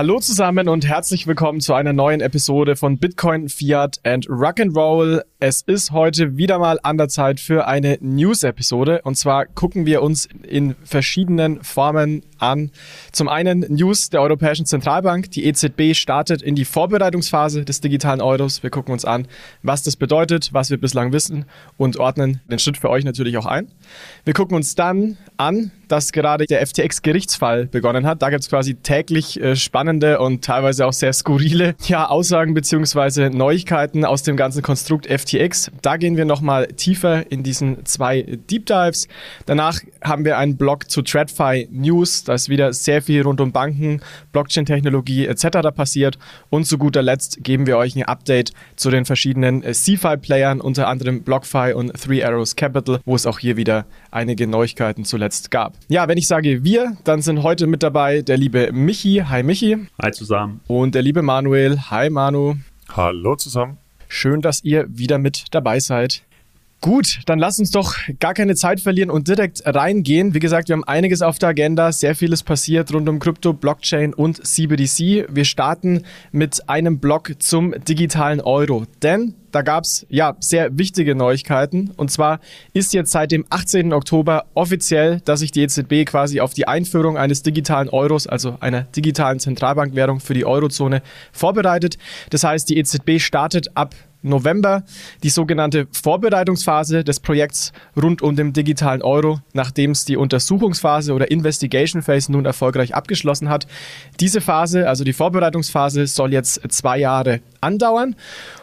Hallo zusammen und herzlich willkommen zu einer neuen Episode von Bitcoin, Fiat and Rock'n'Roll. Es ist heute wieder mal an der Zeit für eine News-Episode und zwar gucken wir uns in verschiedenen Formen an. Zum einen News der Europäischen Zentralbank. Die EZB startet in die Vorbereitungsphase des digitalen Euros. Wir gucken uns an, was das bedeutet, was wir bislang wissen und ordnen den Schritt für euch natürlich auch ein. Wir gucken uns dann an, dass gerade der FTX-Gerichtsfall begonnen hat. Da gibt es quasi täglich äh, spannende und teilweise auch sehr skurrile ja, Aussagen bzw. Neuigkeiten aus dem ganzen Konstrukt FTX. Da gehen wir nochmal tiefer in diesen zwei Deep Dives. Danach haben wir einen Blog zu TradFi News. Da ist wieder sehr viel rund um Banken, Blockchain-Technologie etc. passiert. Und zu guter Letzt geben wir euch ein Update zu den verschiedenen äh, CFI-Playern, unter anderem BlockFi und Three Arrows Capital, wo es auch hier wieder einige Neuigkeiten zuletzt gab. Ja, wenn ich sage wir, dann sind heute mit dabei der liebe Michi. Hi Michi. Hi zusammen. Und der liebe Manuel. Hi Manu. Hallo zusammen. Schön, dass ihr wieder mit dabei seid. Gut, dann lass uns doch gar keine Zeit verlieren und direkt reingehen. Wie gesagt, wir haben einiges auf der Agenda, sehr vieles passiert rund um Krypto, Blockchain und CBDC. Wir starten mit einem Blog zum digitalen Euro, denn da gab es ja sehr wichtige Neuigkeiten. Und zwar ist jetzt seit dem 18. Oktober offiziell, dass sich die EZB quasi auf die Einführung eines digitalen Euros, also einer digitalen Zentralbankwährung für die Eurozone, vorbereitet. Das heißt, die EZB startet ab November die sogenannte Vorbereitungsphase des Projekts rund um den digitalen Euro, nachdem es die Untersuchungsphase oder Investigation Phase nun erfolgreich abgeschlossen hat. Diese Phase, also die Vorbereitungsphase, soll jetzt zwei Jahre andauern.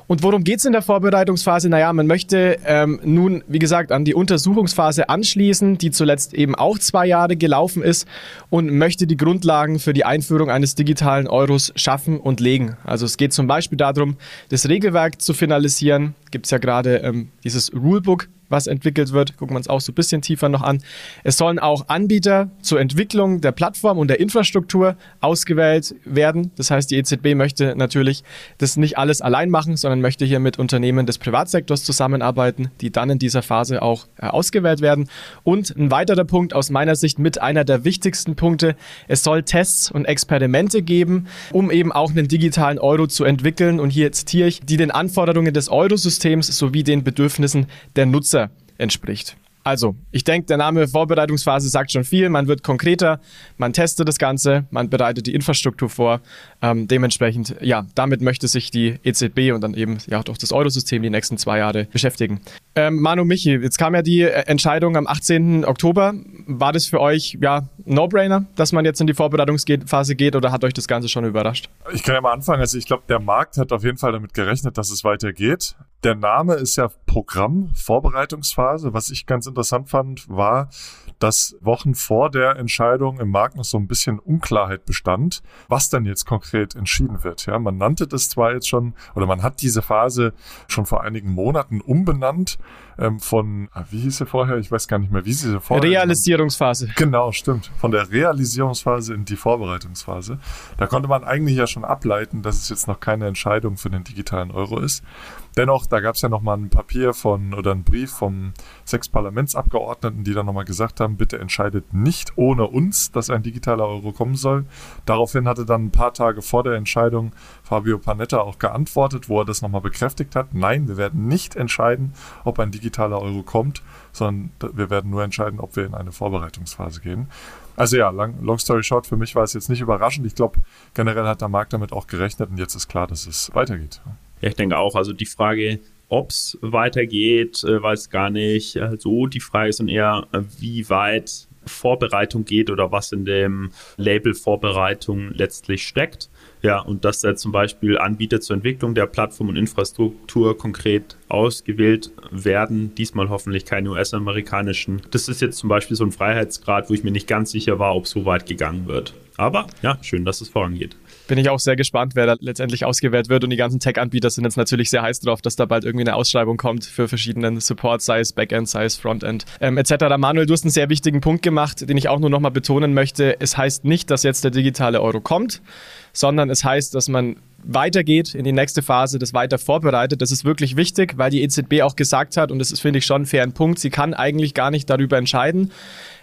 Und worum geht es in der Vorbereitungsphase? Naja, man möchte ähm, nun, wie gesagt, an die Untersuchungsphase anschließen, die zuletzt eben auch zwei Jahre gelaufen ist und möchte die Grundlagen für die Einführung eines digitalen Euros schaffen und legen. Also es geht zum Beispiel darum, das Regelwerk zu finalisieren. Gibt es ja gerade ähm, dieses Rulebook, was entwickelt wird. Gucken wir uns auch so ein bisschen tiefer noch an. Es sollen auch Anbieter zur Entwicklung der Plattform und der Infrastruktur ausgewählt werden. Das heißt, die EZB möchte natürlich das nicht alles allein machen, sondern möchte hier mit Unternehmen des Privatsektors zusammenarbeiten, die dann in dieser Phase auch äh, ausgewählt werden. Und ein weiterer Punkt aus meiner Sicht mit einer der wichtigsten Punkte, es soll Tests und Experimente geben, um eben auch einen digitalen Euro zu entwickeln. Und hier zitiere ich, die den Anforderungen des Eurosystems sowie den Bedürfnissen der Nutzer Nutzer entspricht. Also, ich denke, der Name Vorbereitungsphase sagt schon viel. Man wird konkreter, man testet das Ganze, man bereitet die Infrastruktur vor. Ähm, dementsprechend, ja, damit möchte sich die EZB und dann eben ja auch das Eurosystem die nächsten zwei Jahre beschäftigen. Ähm, Manu Michi, jetzt kam ja die äh, Entscheidung am 18. Oktober. War das für euch ja No-Brainer, dass man jetzt in die Vorbereitungsphase geht oder hat euch das Ganze schon überrascht? Ich kann ja mal anfangen. Also ich glaube, der Markt hat auf jeden Fall damit gerechnet, dass es weitergeht. Der Name ist ja Programm, Vorbereitungsphase. Was ich ganz interessant fand, war, dass Wochen vor der Entscheidung im Markt noch so ein bisschen Unklarheit bestand, was dann jetzt konkret entschieden wird. Ja, man nannte das zwar jetzt schon, oder man hat diese Phase schon vor einigen Monaten umbenannt ähm, von, ah, wie hieß sie vorher? Ich weiß gar nicht mehr, wie sie vorher. Realisierungsphase. Genau, stimmt. Von der Realisierungsphase in die Vorbereitungsphase. Da konnte man eigentlich ja schon ableiten, dass es jetzt noch keine Entscheidung für den digitalen Euro ist. Dennoch, da gab es ja nochmal ein Papier von oder ein Brief vom sechs Parlamentsabgeordneten, die dann nochmal gesagt haben, bitte entscheidet nicht ohne uns, dass ein digitaler Euro kommen soll. Daraufhin hatte dann ein paar Tage vor der Entscheidung Fabio Panetta auch geantwortet, wo er das nochmal bekräftigt hat. Nein, wir werden nicht entscheiden, ob ein digitaler Euro kommt, sondern wir werden nur entscheiden, ob wir in eine Vorbereitungsphase gehen. Also ja, long, long story short, für mich war es jetzt nicht überraschend. Ich glaube, generell hat der Markt damit auch gerechnet und jetzt ist klar, dass es weitergeht. Ja, ich denke auch. Also die Frage, ob es weitergeht, äh, weiß gar nicht so. Die Frage ist dann eher, äh, wie weit Vorbereitung geht oder was in dem Label Vorbereitung letztlich steckt. Ja, und dass da zum Beispiel Anbieter zur Entwicklung der Plattform und Infrastruktur konkret ausgewählt werden, diesmal hoffentlich keine US-amerikanischen. Das ist jetzt zum Beispiel so ein Freiheitsgrad, wo ich mir nicht ganz sicher war, ob so weit gegangen wird. Aber ja, schön, dass es vorangeht bin ich auch sehr gespannt, wer da letztendlich ausgewählt wird. Und die ganzen Tech-Anbieter sind jetzt natürlich sehr heiß drauf, dass da bald irgendwie eine Ausschreibung kommt für verschiedenen Support, sei es Backend, sei es Frontend, ähm, etc. Manuel, du hast einen sehr wichtigen Punkt gemacht, den ich auch nur nochmal betonen möchte. Es heißt nicht, dass jetzt der digitale Euro kommt, sondern es heißt, dass man weitergeht in die nächste Phase, das weiter vorbereitet. Das ist wirklich wichtig, weil die EZB auch gesagt hat, und das ist, finde ich, schon ein fairen Punkt, sie kann eigentlich gar nicht darüber entscheiden,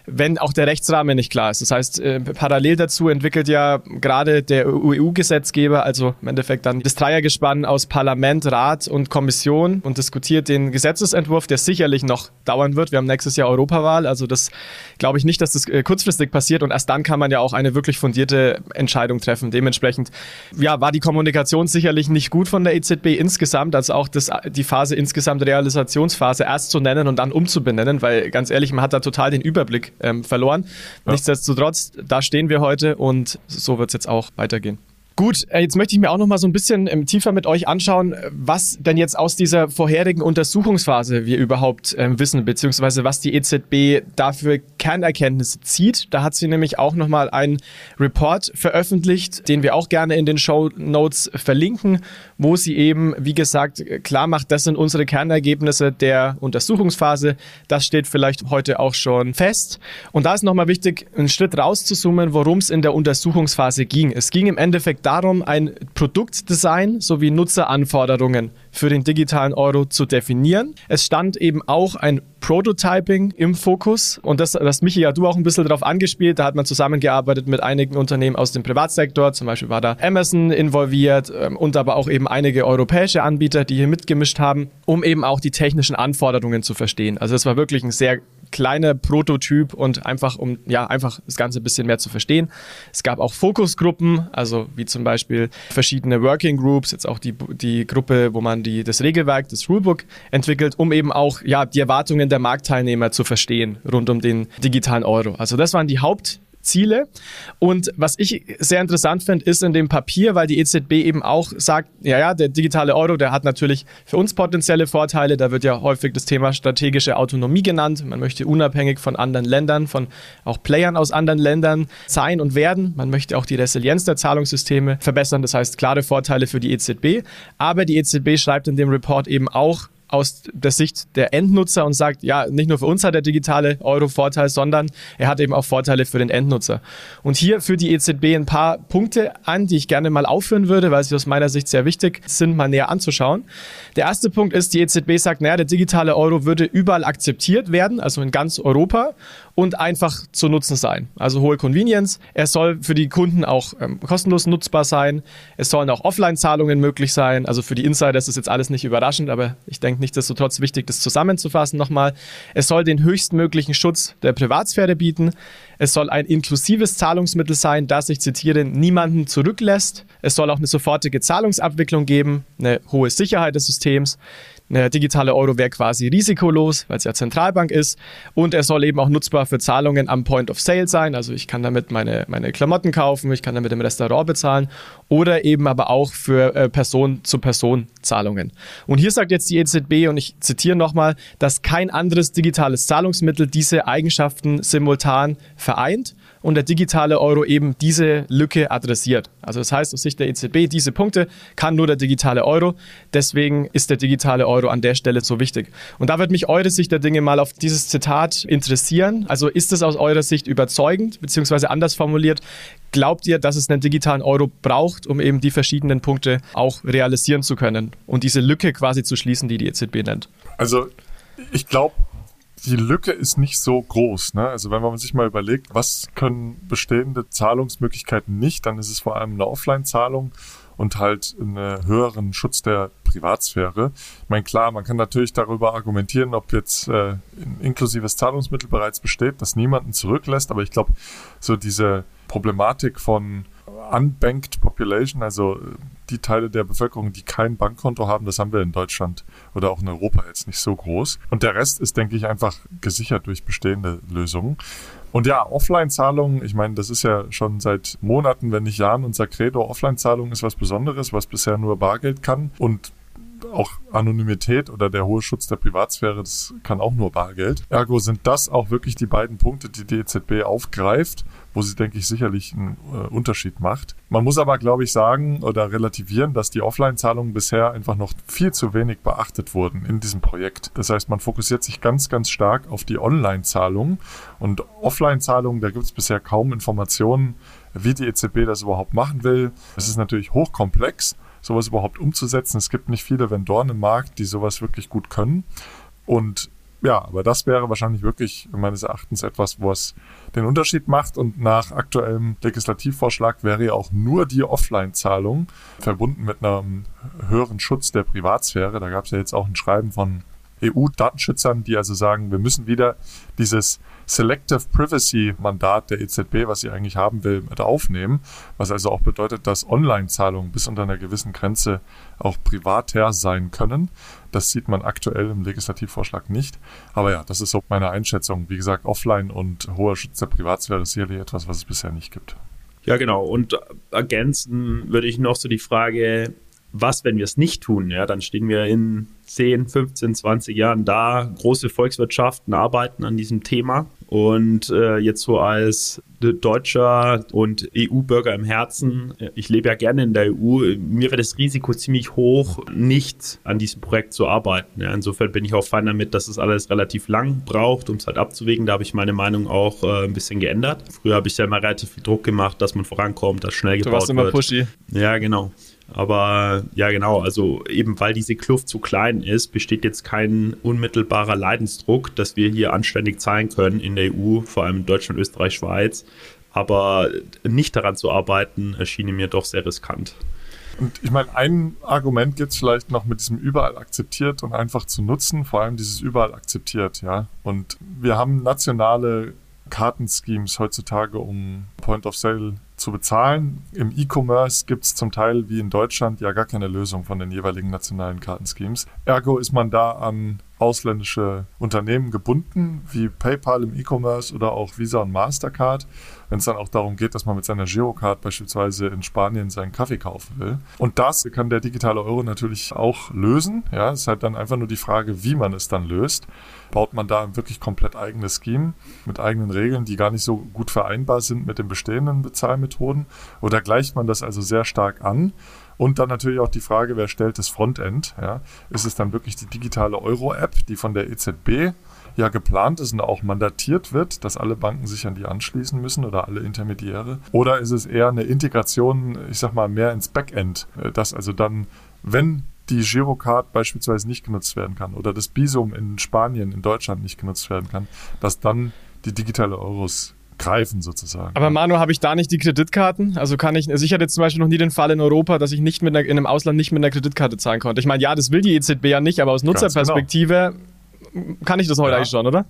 wenn auch der Rechtsrahmen nicht klar ist. Das heißt, äh, parallel dazu entwickelt ja gerade der EU-Gesetzgeber, also im Endeffekt dann das Dreiergespann aus Parlament, Rat und Kommission und diskutiert den Gesetzesentwurf, der sicherlich noch dauern wird. Wir haben nächstes Jahr Europawahl, also das glaube ich nicht, dass das äh, kurzfristig passiert und erst dann kann man ja auch eine wirklich fundierte Entscheidung treffen. Dementsprechend ja, war die Kommunikation sicherlich nicht gut von der EZB insgesamt, also auch das, die Phase insgesamt Realisationsphase erst zu nennen und dann umzubenennen, weil ganz ehrlich, man hat da total den Überblick ähm, verloren. Ja. Nichtsdestotrotz, da stehen wir heute und so wird es jetzt auch weitergehen. Gut, äh, jetzt möchte ich mir auch noch mal so ein bisschen ähm, tiefer mit euch anschauen, was denn jetzt aus dieser vorherigen Untersuchungsphase wir überhaupt ähm, wissen, beziehungsweise was die EZB dafür Kernerkenntnisse zieht. Da hat sie nämlich auch noch mal einen Report veröffentlicht, den wir auch gerne in den Show Notes verlinken, wo sie eben, wie gesagt, klar macht, das sind unsere Kernergebnisse der Untersuchungsphase. Das steht vielleicht heute auch schon fest. Und da ist noch mal wichtig, einen Schritt rauszuzoomen, worum es in der Untersuchungsphase ging. Es ging im Endeffekt darum, ein Produktdesign sowie Nutzeranforderungen für den digitalen Euro zu definieren. Es stand eben auch ein Prototyping im Fokus und das, das Michi ja du auch ein bisschen darauf angespielt. Da hat man zusammengearbeitet mit einigen Unternehmen aus dem Privatsektor. Zum Beispiel war da Amazon involviert ähm, und aber auch eben einige europäische Anbieter, die hier mitgemischt haben, um eben auch die technischen Anforderungen zu verstehen. Also es war wirklich ein sehr kleiner Prototyp und einfach um ja einfach das Ganze ein bisschen mehr zu verstehen. Es gab auch Fokusgruppen, also wie zum Beispiel verschiedene Working Groups, jetzt auch die, die Gruppe, wo man die, das Regelwerk, das Rulebook entwickelt, um eben auch ja, die Erwartungen der Marktteilnehmer zu verstehen rund um den digitalen Euro. Also das waren die Haupt Ziele. Und was ich sehr interessant finde, ist in dem Papier, weil die EZB eben auch sagt, ja, ja, der digitale Euro, der hat natürlich für uns potenzielle Vorteile. Da wird ja häufig das Thema strategische Autonomie genannt. Man möchte unabhängig von anderen Ländern, von auch Playern aus anderen Ländern sein und werden. Man möchte auch die Resilienz der Zahlungssysteme verbessern. Das heißt, klare Vorteile für die EZB. Aber die EZB schreibt in dem Report eben auch, aus der Sicht der Endnutzer und sagt, ja, nicht nur für uns hat der digitale Euro Vorteil, sondern er hat eben auch Vorteile für den Endnutzer. Und hier führt die EZB ein paar Punkte an, die ich gerne mal aufführen würde, weil sie aus meiner Sicht sehr wichtig sind, mal näher anzuschauen. Der erste Punkt ist, die EZB sagt, naja, der digitale Euro würde überall akzeptiert werden, also in ganz Europa und einfach zu nutzen sein. Also hohe Convenience. Er soll für die Kunden auch ähm, kostenlos nutzbar sein. Es sollen auch Offline-Zahlungen möglich sein. Also für die Insider ist das jetzt alles nicht überraschend, aber ich denke nichtsdestotrotz wichtig, das zusammenzufassen nochmal. Es soll den höchstmöglichen Schutz der Privatsphäre bieten. Es soll ein inklusives Zahlungsmittel sein, das, ich zitiere, niemanden zurücklässt. Es soll auch eine sofortige Zahlungsabwicklung geben, eine hohe Sicherheit des Systems. Der digitale Euro wäre quasi risikolos, weil es ja Zentralbank ist. Und er soll eben auch nutzbar für Zahlungen am Point of Sale sein. Also ich kann damit meine, meine Klamotten kaufen, ich kann damit im Restaurant bezahlen oder eben aber auch für äh, Person-zu-Person-Zahlungen. Und hier sagt jetzt die EZB, und ich zitiere nochmal, dass kein anderes digitales Zahlungsmittel diese Eigenschaften simultan vereint und der digitale Euro eben diese Lücke adressiert. Also das heißt aus Sicht der EZB, diese Punkte kann nur der digitale Euro. Deswegen ist der digitale Euro an der Stelle so wichtig. Und da wird mich eure Sicht der Dinge mal auf dieses Zitat interessieren. Also ist es aus eurer Sicht überzeugend, beziehungsweise anders formuliert, glaubt ihr, dass es einen digitalen Euro braucht, um eben die verschiedenen Punkte auch realisieren zu können und diese Lücke quasi zu schließen, die die EZB nennt? Also ich glaube, die Lücke ist nicht so groß. Ne? Also wenn man sich mal überlegt, was können bestehende Zahlungsmöglichkeiten nicht, dann ist es vor allem eine Offline-Zahlung und halt einen höheren Schutz der Privatsphäre. Ich meine, klar, man kann natürlich darüber argumentieren, ob jetzt äh, ein inklusives Zahlungsmittel bereits besteht, das niemanden zurücklässt, aber ich glaube, so diese Problematik von unbanked population, also die Teile der Bevölkerung, die kein Bankkonto haben, das haben wir in Deutschland oder auch in Europa jetzt nicht so groß. Und der Rest ist, denke ich, einfach gesichert durch bestehende Lösungen. Und ja, Offline-Zahlungen, ich meine, das ist ja schon seit Monaten, wenn nicht Jahren unser Credo. Offline-Zahlung ist was Besonderes, was bisher nur Bargeld kann. Und auch Anonymität oder der hohe Schutz der Privatsphäre, das kann auch nur Bargeld. Ergo sind das auch wirklich die beiden Punkte, die die EZB aufgreift, wo sie, denke ich, sicherlich einen äh, Unterschied macht. Man muss aber, glaube ich, sagen oder relativieren, dass die Offline-Zahlungen bisher einfach noch viel zu wenig beachtet wurden in diesem Projekt. Das heißt, man fokussiert sich ganz, ganz stark auf die Online-Zahlungen und Offline-Zahlungen, da gibt es bisher kaum Informationen, wie die EZB das überhaupt machen will. Es ist natürlich hochkomplex sowas überhaupt umzusetzen. Es gibt nicht viele Vendoren im Markt, die sowas wirklich gut können. Und ja, aber das wäre wahrscheinlich wirklich meines Erachtens etwas, wo es den Unterschied macht. Und nach aktuellem Legislativvorschlag wäre ja auch nur die Offline-Zahlung verbunden mit einem höheren Schutz der Privatsphäre. Da gab es ja jetzt auch ein Schreiben von EU-Datenschützern, die also sagen, wir müssen wieder dieses Selective Privacy Mandat der EZB, was sie eigentlich haben will, mit aufnehmen, was also auch bedeutet, dass Online-Zahlungen bis unter einer gewissen Grenze auch privater sein können. Das sieht man aktuell im Legislativvorschlag nicht. Aber ja, das ist so meine Einschätzung. Wie gesagt, Offline und hoher Schutz der Privatsphäre ist sicherlich etwas, was es bisher nicht gibt. Ja, genau. Und ergänzen würde ich noch so die Frage, was, wenn wir es nicht tun? Ja, dann stehen wir in 10, 15, 20 Jahren da. Große Volkswirtschaften arbeiten an diesem Thema. Und äh, jetzt so als Deutscher und EU-Bürger im Herzen, ich lebe ja gerne in der EU, mir wäre das Risiko ziemlich hoch, nicht an diesem Projekt zu arbeiten. Ja, insofern bin ich auch fein damit, dass es alles relativ lang braucht, um es halt abzuwägen. Da habe ich meine Meinung auch äh, ein bisschen geändert. Früher habe ich ja immer relativ viel Druck gemacht, dass man vorankommt, dass schnell gebaut wird. Du warst immer pushy. Ja, genau. Aber ja, genau, also eben weil diese Kluft zu klein ist, besteht jetzt kein unmittelbarer Leidensdruck, dass wir hier anständig zahlen können in der EU, vor allem Deutschland, Österreich, Schweiz. Aber nicht daran zu arbeiten, erschien mir doch sehr riskant. Und ich meine, ein Argument gibt es vielleicht noch mit diesem überall akzeptiert und einfach zu nutzen, vor allem dieses überall akzeptiert, ja. Und wir haben nationale Kartenschemes heutzutage, um Point of Sale zu bezahlen. Im E-Commerce gibt es zum Teil wie in Deutschland ja gar keine Lösung von den jeweiligen nationalen Kartenschemes. Ergo ist man da an ausländische Unternehmen gebunden, wie PayPal im E-Commerce oder auch Visa und Mastercard, wenn es dann auch darum geht, dass man mit seiner Girocard beispielsweise in Spanien seinen Kaffee kaufen will. Und das kann der digitale Euro natürlich auch lösen. Ja, es ist halt dann einfach nur die Frage, wie man es dann löst. Baut man da ein wirklich komplett eigenes Scheme mit eigenen Regeln, die gar nicht so gut vereinbar sind mit den bestehenden Bezahlmethoden? Oder gleicht man das also sehr stark an? Und dann natürlich auch die Frage, wer stellt das Frontend? Ja? Ist es dann wirklich die digitale Euro-App, die von der EZB ja geplant ist und auch mandatiert wird, dass alle Banken sich an die anschließen müssen oder alle Intermediäre? Oder ist es eher eine Integration, ich sag mal, mehr ins Backend, äh, dass also dann, wenn die Girocard beispielsweise nicht genutzt werden kann oder das Bisum in Spanien, in Deutschland nicht genutzt werden kann, dass dann die digitale Euros greifen sozusagen. Aber Manu, habe ich da nicht die Kreditkarten? Also kann ich, also ich hatte jetzt zum Beispiel noch nie den Fall in Europa, dass ich nicht mit einer, in einem Ausland nicht mit einer Kreditkarte zahlen konnte. Ich meine, ja, das will die EZB ja nicht, aber aus genau. Nutzerperspektive genau. Kann ich das heute ja. eigentlich schon, oder?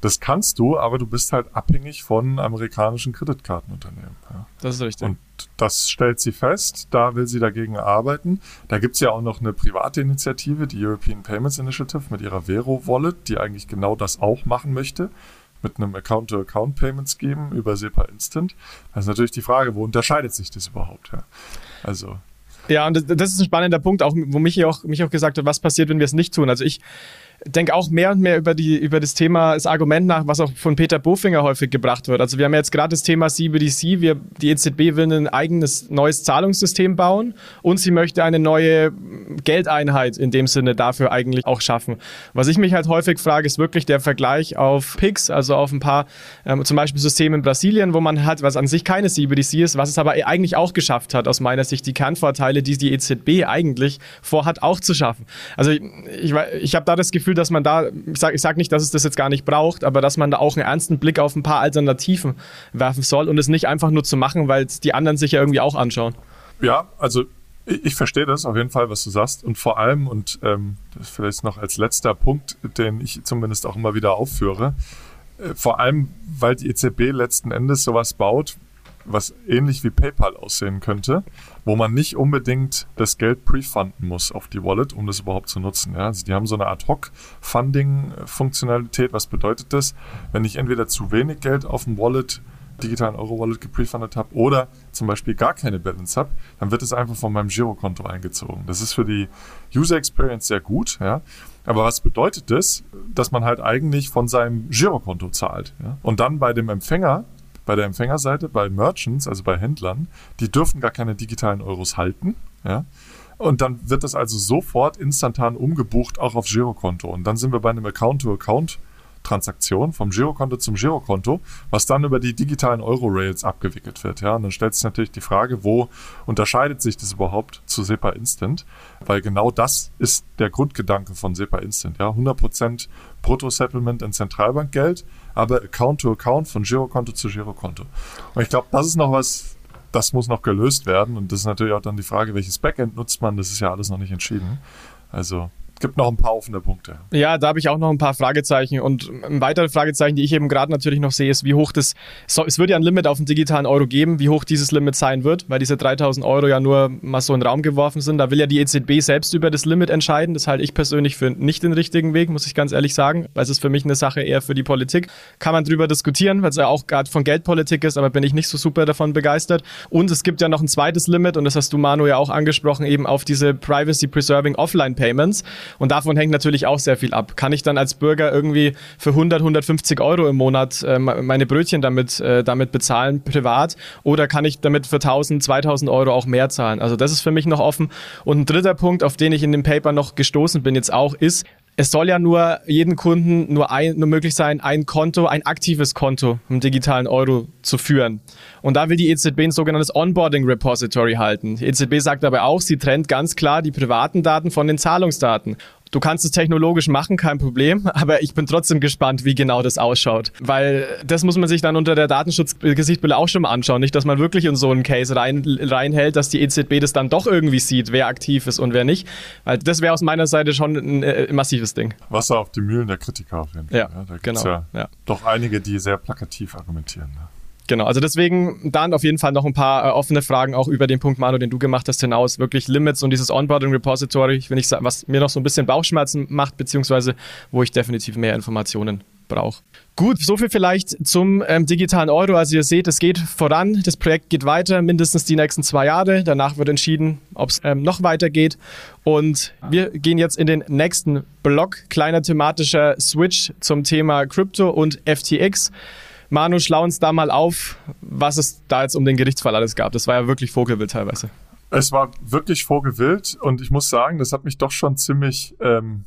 Das kannst du, aber du bist halt abhängig von amerikanischen Kreditkartenunternehmen. Ja. Das ist richtig. Und das stellt sie fest, da will sie dagegen arbeiten. Da gibt es ja auch noch eine private Initiative, die European Payments Initiative mit ihrer Vero Wallet, die eigentlich genau das auch machen möchte mit einem Account-to-Account-Payments geben über SEPA Instant. Das ist natürlich die Frage, wo unterscheidet sich das überhaupt? Ja. Also. Ja, und das ist ein spannender Punkt, auch, wo mich auch, mich auch gesagt hat, was passiert, wenn wir es nicht tun. Also ich denke auch mehr und mehr über, die, über das Thema, das Argument nach, was auch von Peter Bofinger häufig gebracht wird. Also wir haben jetzt gerade das Thema CBDC. Wir, die EZB will ein eigenes neues Zahlungssystem bauen und sie möchte eine neue Geldeinheit in dem Sinne dafür eigentlich auch schaffen. Was ich mich halt häufig frage, ist wirklich der Vergleich auf PIX, also auf ein paar ähm, zum Beispiel Systeme in Brasilien, wo man hat, was an sich keine CBDC ist, was es aber eigentlich auch geschafft hat, aus meiner Sicht die Kernvorteile, die die EZB eigentlich vorhat, auch zu schaffen. Also ich, ich, ich habe da das Gefühl, Gefühl, dass man da, ich sage sag nicht, dass es das jetzt gar nicht braucht, aber dass man da auch einen ernsten Blick auf ein paar Alternativen werfen soll und es nicht einfach nur zu machen, weil die anderen sich ja irgendwie auch anschauen. Ja, also ich, ich verstehe das auf jeden Fall, was du sagst. Und vor allem, und ähm, vielleicht noch als letzter Punkt, den ich zumindest auch immer wieder aufführe, äh, vor allem, weil die EZB letzten Endes sowas baut, was ähnlich wie PayPal aussehen könnte, wo man nicht unbedingt das Geld prefunden muss auf die Wallet, um das überhaupt zu nutzen. Ja? Also die haben so eine Ad-Hoc-Funding-Funktionalität. Was bedeutet das? Wenn ich entweder zu wenig Geld auf dem Wallet digitalen Euro-Wallet geprefundet habe oder zum Beispiel gar keine Balance habe, dann wird es einfach von meinem Girokonto eingezogen. Das ist für die User Experience sehr gut, ja. Aber was bedeutet das? Dass man halt eigentlich von seinem Girokonto zahlt. Ja? Und dann bei dem Empfänger bei der Empfängerseite, bei Merchants, also bei Händlern, die dürfen gar keine digitalen Euros halten. Ja? Und dann wird das also sofort instantan umgebucht, auch aufs Girokonto. Und dann sind wir bei einem Account-to-Account Transaktion vom Girokonto zum Girokonto, was dann über die digitalen Euro-Rails abgewickelt wird. Ja, und dann stellt sich natürlich die Frage, wo unterscheidet sich das überhaupt zu SEPA Instant? Weil genau das ist der Grundgedanke von SEPA Instant. Ja, 100% Brutto-Settlement in Zentralbankgeld, aber Account to Account von Girokonto zu Girokonto. Und ich glaube, das ist noch was, das muss noch gelöst werden. Und das ist natürlich auch dann die Frage, welches Backend nutzt man. Das ist ja alles noch nicht entschieden. Also gibt noch ein paar offene Punkte. Ja, da habe ich auch noch ein paar Fragezeichen. Und ein weiteres Fragezeichen, die ich eben gerade natürlich noch sehe, ist, wie hoch das, so, es wird ja ein Limit auf den digitalen Euro geben, wie hoch dieses Limit sein wird, weil diese 3000 Euro ja nur mal so in den Raum geworfen sind. Da will ja die EZB selbst über das Limit entscheiden. Das halte ich persönlich für nicht den richtigen Weg, muss ich ganz ehrlich sagen, weil es ist für mich eine Sache eher für die Politik. Kann man drüber diskutieren, weil es ja auch gerade von Geldpolitik ist, aber bin ich nicht so super davon begeistert. Und es gibt ja noch ein zweites Limit, und das hast du, Manu, ja auch angesprochen, eben auf diese Privacy Preserving Offline Payments. Und davon hängt natürlich auch sehr viel ab. Kann ich dann als Bürger irgendwie für 100, 150 Euro im Monat äh, meine Brötchen damit, äh, damit bezahlen, privat? Oder kann ich damit für 1000, 2000 Euro auch mehr zahlen? Also das ist für mich noch offen. Und ein dritter Punkt, auf den ich in dem Paper noch gestoßen bin jetzt auch, ist, es soll ja nur jeden Kunden nur, ein, nur möglich sein, ein Konto, ein aktives Konto im digitalen Euro zu führen. Und da will die EZB ein sogenanntes Onboarding Repository halten. Die EZB sagt aber auch, sie trennt ganz klar die privaten Daten von den Zahlungsdaten. Du kannst es technologisch machen, kein Problem, aber ich bin trotzdem gespannt, wie genau das ausschaut. Weil das muss man sich dann unter der Datenschutzgesichtbrille auch schon mal anschauen. Nicht, dass man wirklich in so einen Case rein, reinhält, dass die EZB das dann doch irgendwie sieht, wer aktiv ist und wer nicht. Weil das wäre aus meiner Seite schon ein äh, massives Ding. Wasser auf die Mühlen der Kritiker auf jeden Fall. Ja, ja da genau. Ja, ja, doch einige, die sehr plakativ argumentieren. Ne? Genau, also deswegen dann auf jeden Fall noch ein paar äh, offene Fragen auch über den Punkt, Manu, den du gemacht hast, hinaus. Wirklich Limits und dieses Onboarding Repository, ich was mir noch so ein bisschen Bauchschmerzen macht, beziehungsweise wo ich definitiv mehr Informationen brauche. Gut, soviel vielleicht zum ähm, digitalen Euro. Also ihr seht, es geht voran, das Projekt geht weiter, mindestens die nächsten zwei Jahre. Danach wird entschieden, ob es ähm, noch weitergeht. Und wir gehen jetzt in den nächsten Block, kleiner thematischer Switch zum Thema Crypto und FTX. Manu, schlau uns da mal auf, was es da jetzt um den Gerichtsfall alles gab. Das war ja wirklich Vogelwild teilweise. Es war wirklich Vogelwild und ich muss sagen, das hat mich doch schon ziemlich ähm,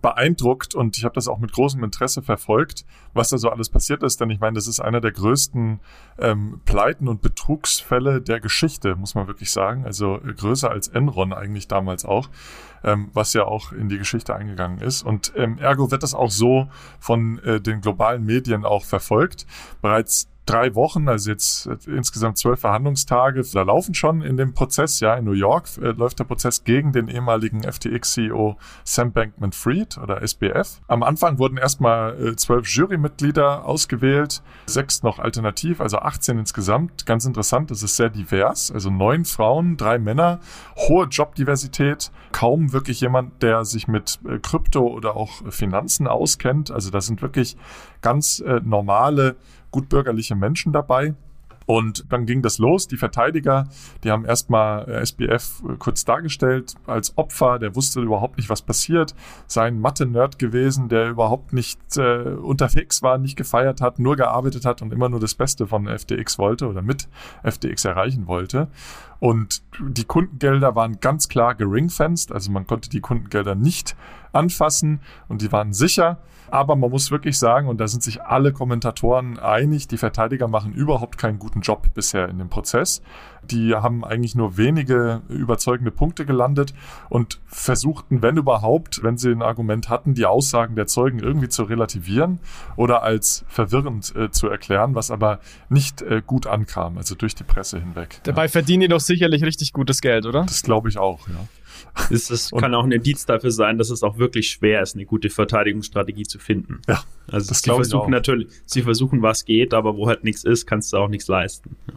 beeindruckt und ich habe das auch mit großem Interesse verfolgt, was da so alles passiert ist. Denn ich meine, das ist einer der größten ähm, Pleiten und Betrugsfälle der Geschichte, muss man wirklich sagen. Also äh, größer als Enron eigentlich damals auch, ähm, was ja auch in die Geschichte eingegangen ist. Und ähm, ergo wird das auch so von äh, den globalen Medien auch verfolgt. Bereits drei Wochen, also jetzt insgesamt zwölf Verhandlungstage, da laufen schon in dem Prozess, ja, in New York äh, läuft der Prozess gegen den ehemaligen FTX-CEO Sam Bankman-Fried oder SBF. Am Anfang wurden erstmal äh, zwölf Jurymitglieder ausgewählt, sechs noch alternativ, also 18 insgesamt. Ganz interessant, das ist sehr divers, also neun Frauen, drei Männer, hohe Jobdiversität, kaum wirklich jemand, der sich mit äh, Krypto oder auch Finanzen auskennt. Also das sind wirklich ganz äh, normale gutbürgerliche Menschen dabei. Und dann ging das los. Die Verteidiger, die haben erstmal äh, SBF äh, kurz dargestellt als Opfer, der wusste überhaupt nicht, was passiert. Sein Mathe-Nerd gewesen, der überhaupt nicht äh, unterwegs war, nicht gefeiert hat, nur gearbeitet hat und immer nur das Beste von FTX wollte oder mit FTX erreichen wollte. Und die Kundengelder waren ganz klar geringfenced, also man konnte die Kundengelder nicht anfassen und die waren sicher. Aber man muss wirklich sagen, und da sind sich alle Kommentatoren einig, die Verteidiger machen überhaupt keinen guten Job bisher in dem Prozess. Die haben eigentlich nur wenige überzeugende Punkte gelandet und versuchten, wenn überhaupt, wenn sie ein Argument hatten, die Aussagen der Zeugen irgendwie zu relativieren oder als verwirrend äh, zu erklären, was aber nicht äh, gut ankam, also durch die Presse hinweg. Dabei ja. verdienen die doch sicherlich richtig gutes Geld, oder? Das glaube ich auch, ja. Es, es kann auch ein Indiz dafür sein, dass es auch wirklich schwer ist, eine gute Verteidigungsstrategie zu finden. Ja, also das sie versuchen natürlich, sie versuchen, was geht, aber wo halt nichts ist, kannst du auch nichts leisten. Ja.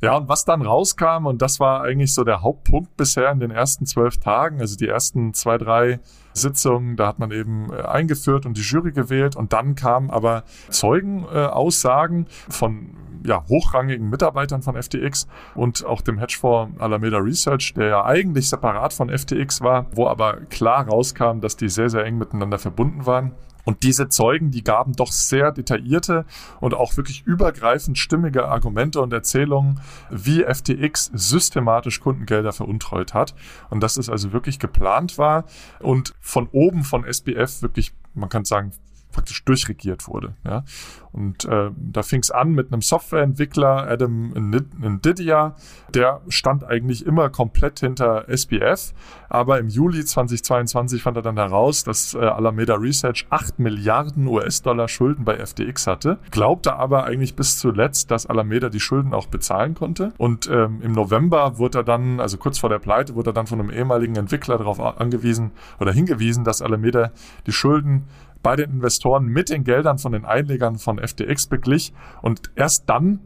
Ja, und was dann rauskam, und das war eigentlich so der Hauptpunkt bisher in den ersten zwölf Tagen, also die ersten zwei, drei Sitzungen, da hat man eben äh, eingeführt und die Jury gewählt und dann kamen aber Zeugenaussagen äh, von ja, hochrangigen Mitarbeitern von FTX und auch dem Hedgefonds Alameda Research, der ja eigentlich separat von FTX war, wo aber klar rauskam, dass die sehr, sehr eng miteinander verbunden waren. Und diese Zeugen, die gaben doch sehr detaillierte und auch wirklich übergreifend stimmige Argumente und Erzählungen, wie FTX systematisch Kundengelder veruntreut hat. Und dass es also wirklich geplant war und von oben von SBF wirklich, man kann sagen, praktisch durchregiert wurde. Ja. Und äh, da fing es an mit einem Softwareentwickler, Adam Ndidia, der stand eigentlich immer komplett hinter SPF, aber im Juli 2022 fand er dann heraus, dass äh, Alameda Research 8 Milliarden US-Dollar Schulden bei FTX hatte, glaubte aber eigentlich bis zuletzt, dass Alameda die Schulden auch bezahlen konnte. Und ähm, im November wurde er dann, also kurz vor der Pleite, wurde er dann von einem ehemaligen Entwickler darauf angewiesen oder hingewiesen, dass Alameda die Schulden bei den Investoren mit den Geldern von den Einlegern von FTX beglich. Und erst dann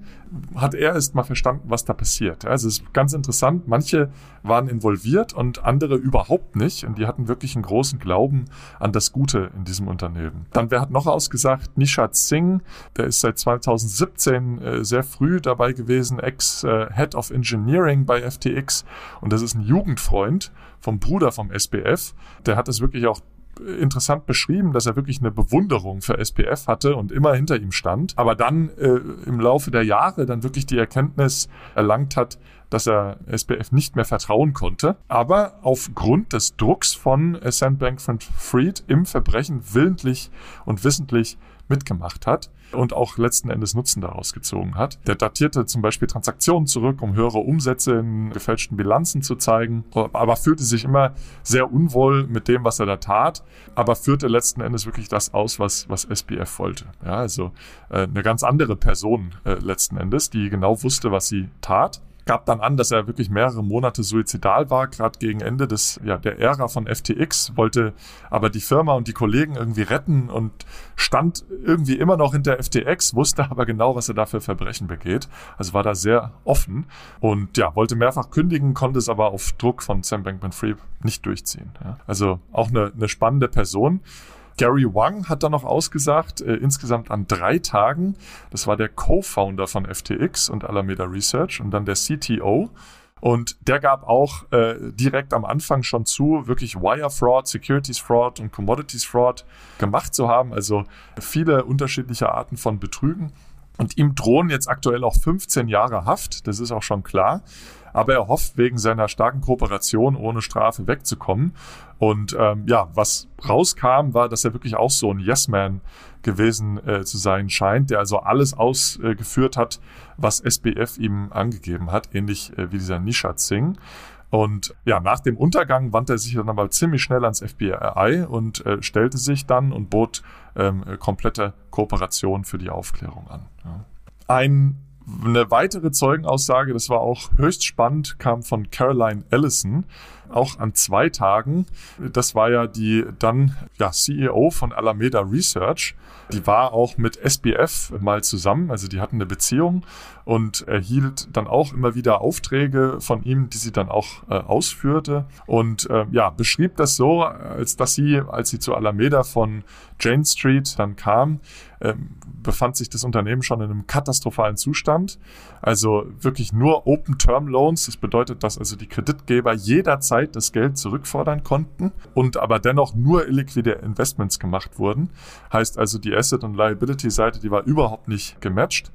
hat er erst mal verstanden, was da passiert. Also es ist ganz interessant. Manche waren involviert und andere überhaupt nicht. Und die hatten wirklich einen großen Glauben an das Gute in diesem Unternehmen. Dann, wer hat noch ausgesagt? Nishad Singh, der ist seit 2017 äh, sehr früh dabei gewesen, Ex-Head of Engineering bei FTX. Und das ist ein Jugendfreund vom Bruder vom SBF. Der hat es wirklich auch interessant beschrieben, dass er wirklich eine Bewunderung für SPF hatte und immer hinter ihm stand, aber dann äh, im Laufe der Jahre dann wirklich die Erkenntnis erlangt hat, dass er SPF nicht mehr vertrauen konnte, aber aufgrund des Drucks von Sam Bankman-Fried im Verbrechen willentlich und wissentlich mitgemacht hat und auch letzten Endes Nutzen daraus gezogen hat. Der datierte zum Beispiel Transaktionen zurück, um höhere Umsätze in gefälschten Bilanzen zu zeigen, aber fühlte sich immer sehr unwohl mit dem, was er da tat, aber führte letzten Endes wirklich das aus, was, was SBF wollte. Ja, also äh, eine ganz andere Person äh, letzten Endes, die genau wusste, was sie tat gab dann an, dass er wirklich mehrere Monate suizidal war, gerade gegen Ende des, ja, der Ära von FTX, wollte aber die Firma und die Kollegen irgendwie retten und stand irgendwie immer noch hinter FTX, wusste aber genau, was er da für Verbrechen begeht. Also war da sehr offen und ja, wollte mehrfach kündigen, konnte es aber auf Druck von Sam Bankman-Fried nicht durchziehen. Ja. Also auch eine, eine spannende Person. Gary Wang hat dann noch ausgesagt, äh, insgesamt an drei Tagen, das war der Co-Founder von FTX und Alameda Research und dann der CTO. Und der gab auch äh, direkt am Anfang schon zu, wirklich Wire Fraud, Securities Fraud und Commodities Fraud gemacht zu haben. Also viele unterschiedliche Arten von Betrügen. Und ihm drohen jetzt aktuell auch 15 Jahre Haft, das ist auch schon klar. Aber er hofft, wegen seiner starken Kooperation ohne Strafe wegzukommen. Und ähm, ja, was rauskam, war, dass er wirklich auch so ein Yes-Man gewesen äh, zu sein scheint, der also alles ausgeführt äh, hat, was SBF ihm angegeben hat, ähnlich äh, wie dieser Nishat Singh. Und ja, nach dem Untergang wandte er sich dann aber ziemlich schnell ans FBI und äh, stellte sich dann und bot ähm, komplette Kooperation für die Aufklärung an. Ja. Ein eine weitere Zeugenaussage, das war auch höchst spannend, kam von Caroline Ellison, auch an zwei Tagen. Das war ja die dann ja, CEO von Alameda Research. Die war auch mit SBF mal zusammen, also die hatten eine Beziehung und erhielt dann auch immer wieder Aufträge von ihm, die sie dann auch äh, ausführte und äh, ja, beschrieb das so, als dass sie, als sie zu Alameda von Jane Street dann kam, ähm, befand sich das Unternehmen schon in einem katastrophalen Zustand. Also wirklich nur Open-Term-Loans. Das bedeutet, dass also die Kreditgeber jederzeit das Geld zurückfordern konnten und aber dennoch nur illiquide Investments gemacht wurden. Heißt also, die Asset- und Liability-Seite, die war überhaupt nicht gematcht.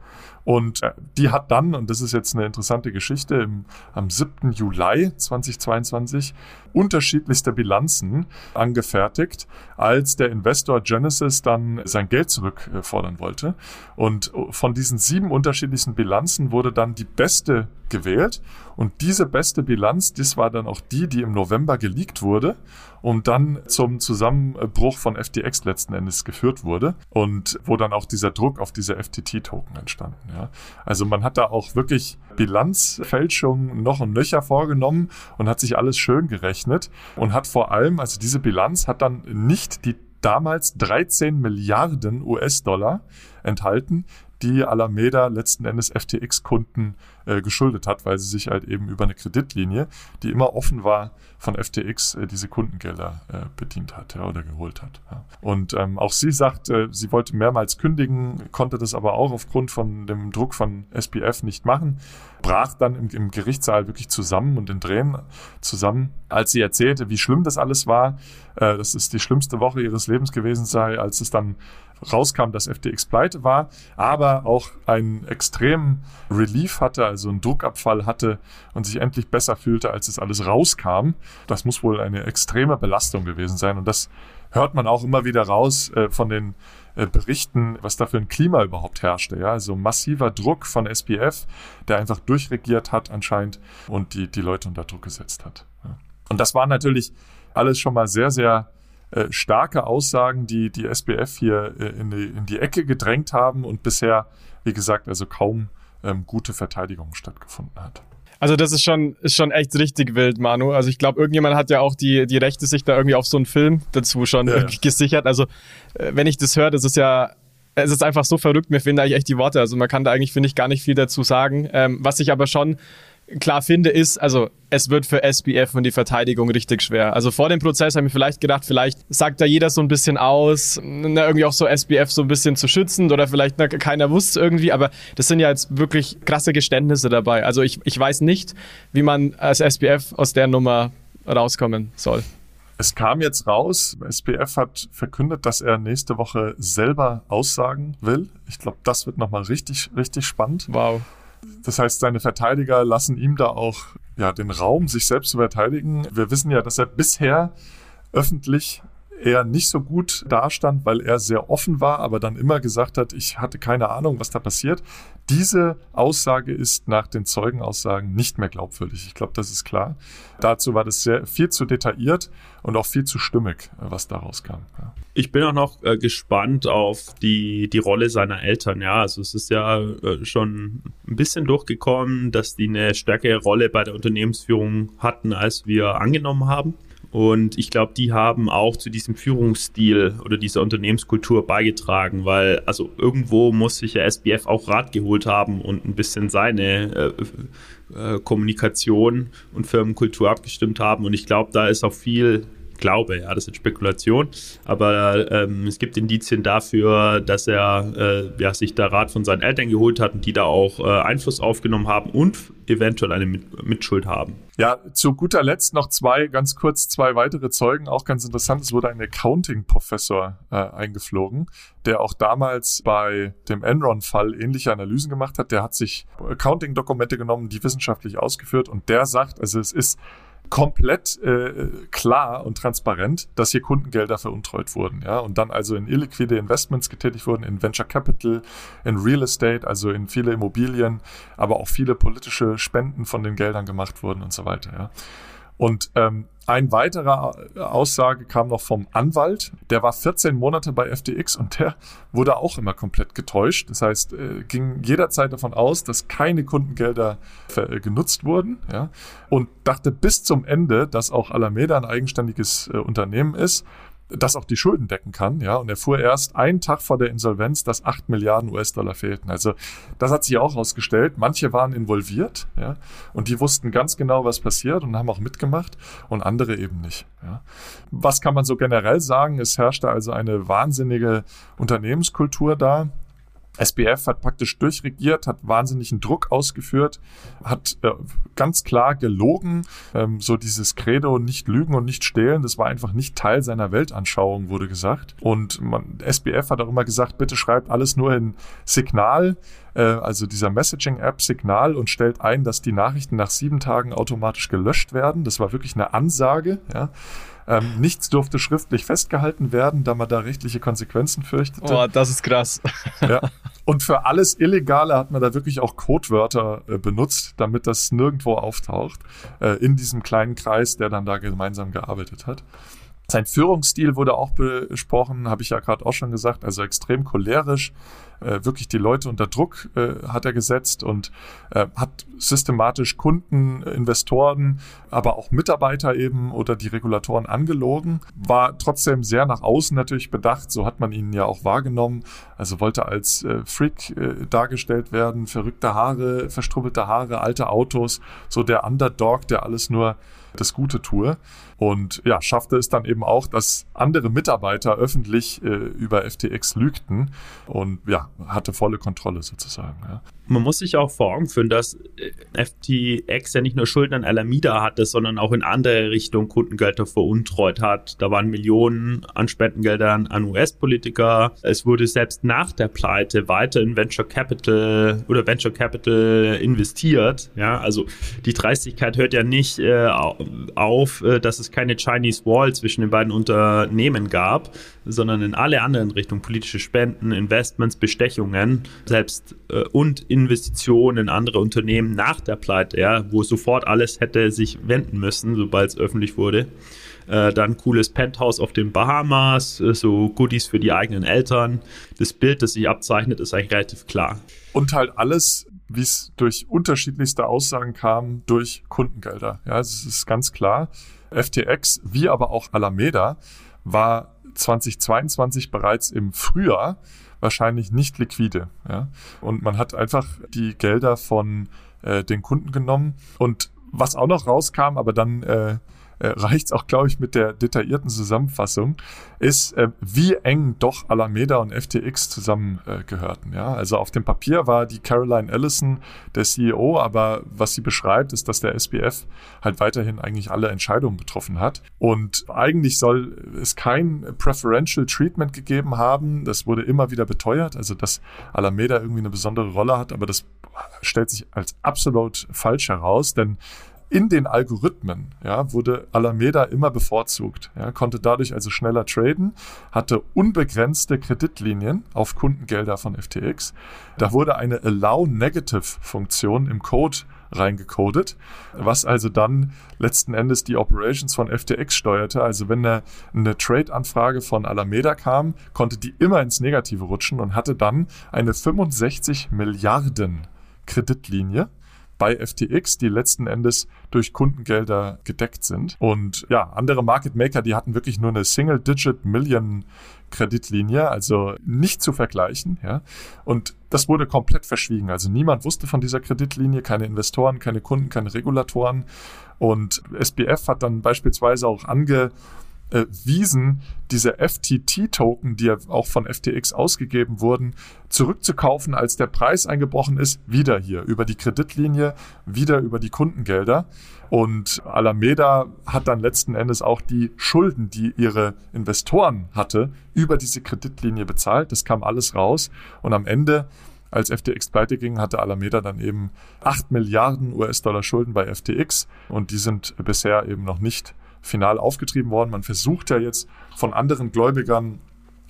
Und äh, die hat dann, und das ist jetzt eine interessante Geschichte, im, am 7. Juli 2022 unterschiedlichste Bilanzen angefertigt, als der Investor Genesis dann sein Geld zurückfordern wollte. Und von diesen sieben unterschiedlichsten Bilanzen wurde dann die beste gewählt. Und diese beste Bilanz, das war dann auch die, die im November geleakt wurde und dann zum Zusammenbruch von FTX letzten Endes geführt wurde und wo dann auch dieser Druck auf diese FTT-Token entstanden. Ja. Also man hat da auch wirklich Bilanzfälschung noch und nöcher vorgenommen und hat sich alles schön gerechnet und hat vor allem, also diese Bilanz hat dann nicht die damals 13 Milliarden US-Dollar enthalten, die Alameda letzten Endes FTX-Kunden geschuldet hat, weil sie sich halt eben über eine Kreditlinie, die immer offen war, von FTX äh, diese Kundengelder äh, bedient hat ja, oder geholt hat. Ja. Und ähm, auch sie sagt, äh, sie wollte mehrmals kündigen, konnte das aber auch aufgrund von dem Druck von SPF nicht machen, brach dann im, im Gerichtssaal wirklich zusammen und in Tränen zusammen, als sie erzählte, wie schlimm das alles war, äh, dass es die schlimmste Woche ihres Lebens gewesen sei, als es dann rauskam, dass FTX pleite war, aber auch einen extremen Relief hatte, also einen Druckabfall hatte und sich endlich besser fühlte, als es alles rauskam. Das muss wohl eine extreme Belastung gewesen sein und das hört man auch immer wieder raus äh, von den äh, berichten, was da für ein Klima überhaupt herrschte. Ja, also massiver Druck von SPF, der einfach durchregiert hat anscheinend und die, die Leute unter Druck gesetzt hat. Und das war natürlich alles schon mal sehr, sehr äh, starke Aussagen, die die SBF hier äh, in, die, in die Ecke gedrängt haben und bisher, wie gesagt, also kaum ähm, gute Verteidigung stattgefunden hat. Also das ist schon, ist schon echt richtig wild, Manu. Also ich glaube, irgendjemand hat ja auch die, die Rechte sich da irgendwie auf so einen Film dazu schon ja, gesichert. Also äh, wenn ich das höre, das ist ja, es ist einfach so verrückt, mir fehlen da eigentlich echt die Worte. Also man kann da eigentlich, finde ich, gar nicht viel dazu sagen. Ähm, was ich aber schon klar finde, ist, also es wird für SBF und die Verteidigung richtig schwer. Also vor dem Prozess habe ich mir vielleicht gedacht, vielleicht sagt da jeder so ein bisschen aus, na, irgendwie auch so SBF so ein bisschen zu schützen oder vielleicht na, keiner wusste irgendwie, aber das sind ja jetzt wirklich krasse Geständnisse dabei. Also ich, ich weiß nicht, wie man als SBF aus der Nummer rauskommen soll. Es kam jetzt raus, SPF hat verkündet, dass er nächste Woche selber aussagen will. Ich glaube, das wird nochmal richtig, richtig spannend. Wow. Das heißt, seine Verteidiger lassen ihm da auch ja, den Raum, sich selbst zu verteidigen. Wir wissen ja, dass er bisher öffentlich eher nicht so gut dastand, weil er sehr offen war, aber dann immer gesagt hat, ich hatte keine Ahnung, was da passiert. Diese Aussage ist nach den Zeugenaussagen nicht mehr glaubwürdig. Ich glaube, das ist klar. Dazu war das sehr viel zu detailliert und auch viel zu stimmig, was daraus kam. Ja. Ich bin auch noch äh, gespannt auf die, die Rolle seiner Eltern. Ja, also es ist ja äh, schon ein bisschen durchgekommen, dass die eine stärkere Rolle bei der Unternehmensführung hatten, als wir angenommen haben. Und ich glaube, die haben auch zu diesem Führungsstil oder dieser Unternehmenskultur beigetragen, weil also irgendwo muss sich ja SBF auch Rat geholt haben und ein bisschen seine äh, äh, Kommunikation und Firmenkultur abgestimmt haben. Und ich glaube, da ist auch viel glaube, ja, das ist Spekulation, aber ähm, es gibt Indizien dafür, dass er äh, ja, sich da Rat von seinen Eltern geholt hat und die da auch äh, Einfluss aufgenommen haben und eventuell eine Mit Mitschuld haben. Ja, zu guter Letzt noch zwei, ganz kurz, zwei weitere Zeugen, auch ganz interessant. Es wurde ein Accounting-Professor äh, eingeflogen, der auch damals bei dem Enron-Fall ähnliche Analysen gemacht hat. Der hat sich Accounting-Dokumente genommen, die wissenschaftlich ausgeführt und der sagt, also es ist komplett äh, klar und transparent, dass hier Kundengelder veruntreut wurden, ja, und dann also in illiquide Investments getätigt wurden, in Venture Capital, in Real Estate, also in viele Immobilien, aber auch viele politische Spenden von den Geldern gemacht wurden und so weiter, ja. Und ähm, ein weiterer Aussage kam noch vom Anwalt, der war 14 Monate bei FTX und der wurde auch immer komplett getäuscht. Das heißt, äh, ging jederzeit davon aus, dass keine Kundengelder äh, genutzt wurden, ja, und dachte bis zum Ende, dass auch Alameda ein eigenständiges äh, Unternehmen ist das auch die Schulden decken kann, ja. Und er fuhr erst einen Tag vor der Insolvenz, dass 8 Milliarden US-Dollar fehlten. Also das hat sich auch herausgestellt. Manche waren involviert, ja, und die wussten ganz genau, was passiert und haben auch mitgemacht und andere eben nicht. Ja. Was kann man so generell sagen? Es herrschte also eine wahnsinnige Unternehmenskultur da. SBF hat praktisch durchregiert, hat wahnsinnigen Druck ausgeführt, hat äh, ganz klar gelogen. Ähm, so dieses Credo, nicht lügen und nicht stehlen, das war einfach nicht Teil seiner Weltanschauung, wurde gesagt. Und man, SBF hat auch immer gesagt, bitte schreibt alles nur in Signal, äh, also dieser Messaging-App Signal und stellt ein, dass die Nachrichten nach sieben Tagen automatisch gelöscht werden. Das war wirklich eine Ansage, ja. Ähm, nichts durfte schriftlich festgehalten werden, da man da rechtliche Konsequenzen fürchtete. Oh, das ist krass. Ja. Und für alles Illegale hat man da wirklich auch Codewörter äh, benutzt, damit das nirgendwo auftaucht, äh, in diesem kleinen Kreis, der dann da gemeinsam gearbeitet hat. Sein Führungsstil wurde auch besprochen, habe ich ja gerade auch schon gesagt, also extrem cholerisch, äh, wirklich die Leute unter Druck äh, hat er gesetzt und äh, hat systematisch Kunden, Investoren, aber auch Mitarbeiter eben oder die Regulatoren angelogen, war trotzdem sehr nach außen natürlich bedacht, so hat man ihn ja auch wahrgenommen, also wollte als äh, Freak äh, dargestellt werden, verrückte Haare, verstrubbelte Haare, alte Autos, so der Underdog, der alles nur das Gute tue. Und ja, schaffte es dann eben auch, dass andere Mitarbeiter öffentlich äh, über FTX lügten und ja, hatte volle Kontrolle sozusagen. Ja. Man muss sich auch vor Augen führen, dass äh, FTX ja nicht nur Schulden an Alameda hatte, sondern auch in andere Richtungen Kundengelder veruntreut hat. Da waren Millionen an Spendengeldern an US-Politiker. Es wurde selbst nach der Pleite weiter in Venture Capital oder Venture Capital investiert. Ja, also die Dreistigkeit hört ja nicht äh, auf, äh, dass es keine Chinese Wall zwischen den beiden Unternehmen gab, sondern in alle anderen Richtungen, politische Spenden, Investments, Bestechungen, selbst äh, und Investitionen in andere Unternehmen nach der Pleite, ja, wo sofort alles hätte sich wenden müssen, sobald es öffentlich wurde. Äh, dann cooles Penthouse auf den Bahamas, äh, so Goodies für die eigenen Eltern. Das Bild, das sich abzeichnet, ist eigentlich relativ klar. Und halt alles, wie es durch unterschiedlichste Aussagen kam, durch Kundengelder. Ja, es ist ganz klar. FTX, wie aber auch Alameda, war 2022 bereits im Frühjahr wahrscheinlich nicht liquide. Ja? Und man hat einfach die Gelder von äh, den Kunden genommen. Und was auch noch rauskam, aber dann äh, äh, reicht es auch, glaube ich, mit der detaillierten Zusammenfassung, ist, äh, wie eng doch Alameda und FTX zusammengehörten. Äh, ja? Also auf dem Papier war die Caroline Ellison der CEO, aber was sie beschreibt, ist, dass der SBF halt weiterhin eigentlich alle Entscheidungen getroffen hat. Und eigentlich soll es kein Preferential Treatment gegeben haben. Das wurde immer wieder beteuert, also dass Alameda irgendwie eine besondere Rolle hat, aber das stellt sich als absolut falsch heraus, denn in den Algorithmen ja, wurde Alameda immer bevorzugt, ja, konnte dadurch also schneller traden, hatte unbegrenzte Kreditlinien auf Kundengelder von FTX. Da wurde eine Allow-Negative-Funktion im Code reingecodet, was also dann letzten Endes die Operations von FTX steuerte. Also wenn eine, eine Trade-Anfrage von Alameda kam, konnte die immer ins Negative rutschen und hatte dann eine 65 Milliarden Kreditlinie bei FTX, die letzten Endes durch Kundengelder gedeckt sind. Und ja, andere Market Maker, die hatten wirklich nur eine Single-Digit-Million Kreditlinie, also nicht zu vergleichen, ja. Und das wurde komplett verschwiegen. Also niemand wusste von dieser Kreditlinie, keine Investoren, keine Kunden, keine Regulatoren. Und SBF hat dann beispielsweise auch ange äh, Wiesen diese FTT-Token, die ja auch von FTX ausgegeben wurden, zurückzukaufen, als der Preis eingebrochen ist, wieder hier über die Kreditlinie, wieder über die Kundengelder. Und Alameda hat dann letzten Endes auch die Schulden, die ihre Investoren hatte, über diese Kreditlinie bezahlt. Das kam alles raus. Und am Ende als FTX pleite ging, hatte Alameda dann eben 8 Milliarden US-Dollar Schulden bei FTX und die sind bisher eben noch nicht final aufgetrieben worden. Man versucht ja jetzt von anderen Gläubigern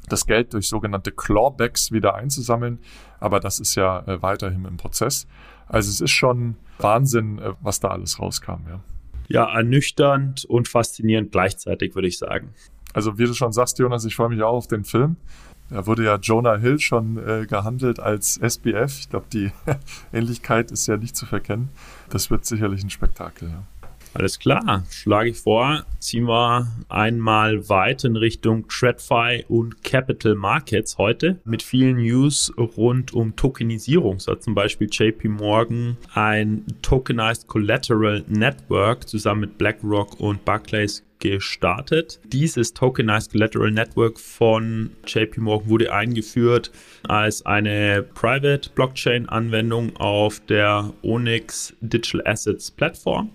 das Geld durch sogenannte Clawbacks wieder einzusammeln, aber das ist ja äh, weiterhin im Prozess. Also es ist schon Wahnsinn, äh, was da alles rauskam. Ja. ja, ernüchternd und faszinierend gleichzeitig, würde ich sagen. Also wie du schon sagst, Jonas, ich freue mich auch auf den Film. Da wurde ja Jonah Hill schon äh, gehandelt als SBF. Ich glaube, die Ähnlichkeit ist ja nicht zu verkennen. Das wird sicherlich ein Spektakel. Ja. Alles klar, schlage ich vor, ziehen wir einmal weiter in Richtung TradFi und Capital Markets heute mit vielen News rund um Tokenisierung. So hat zum Beispiel JP Morgan ein Tokenized Collateral Network zusammen mit BlackRock und Barclays gestartet. Dieses Tokenized Collateral Network von JP Morgan wurde eingeführt als eine Private Blockchain Anwendung auf der Onyx Digital Assets Plattform.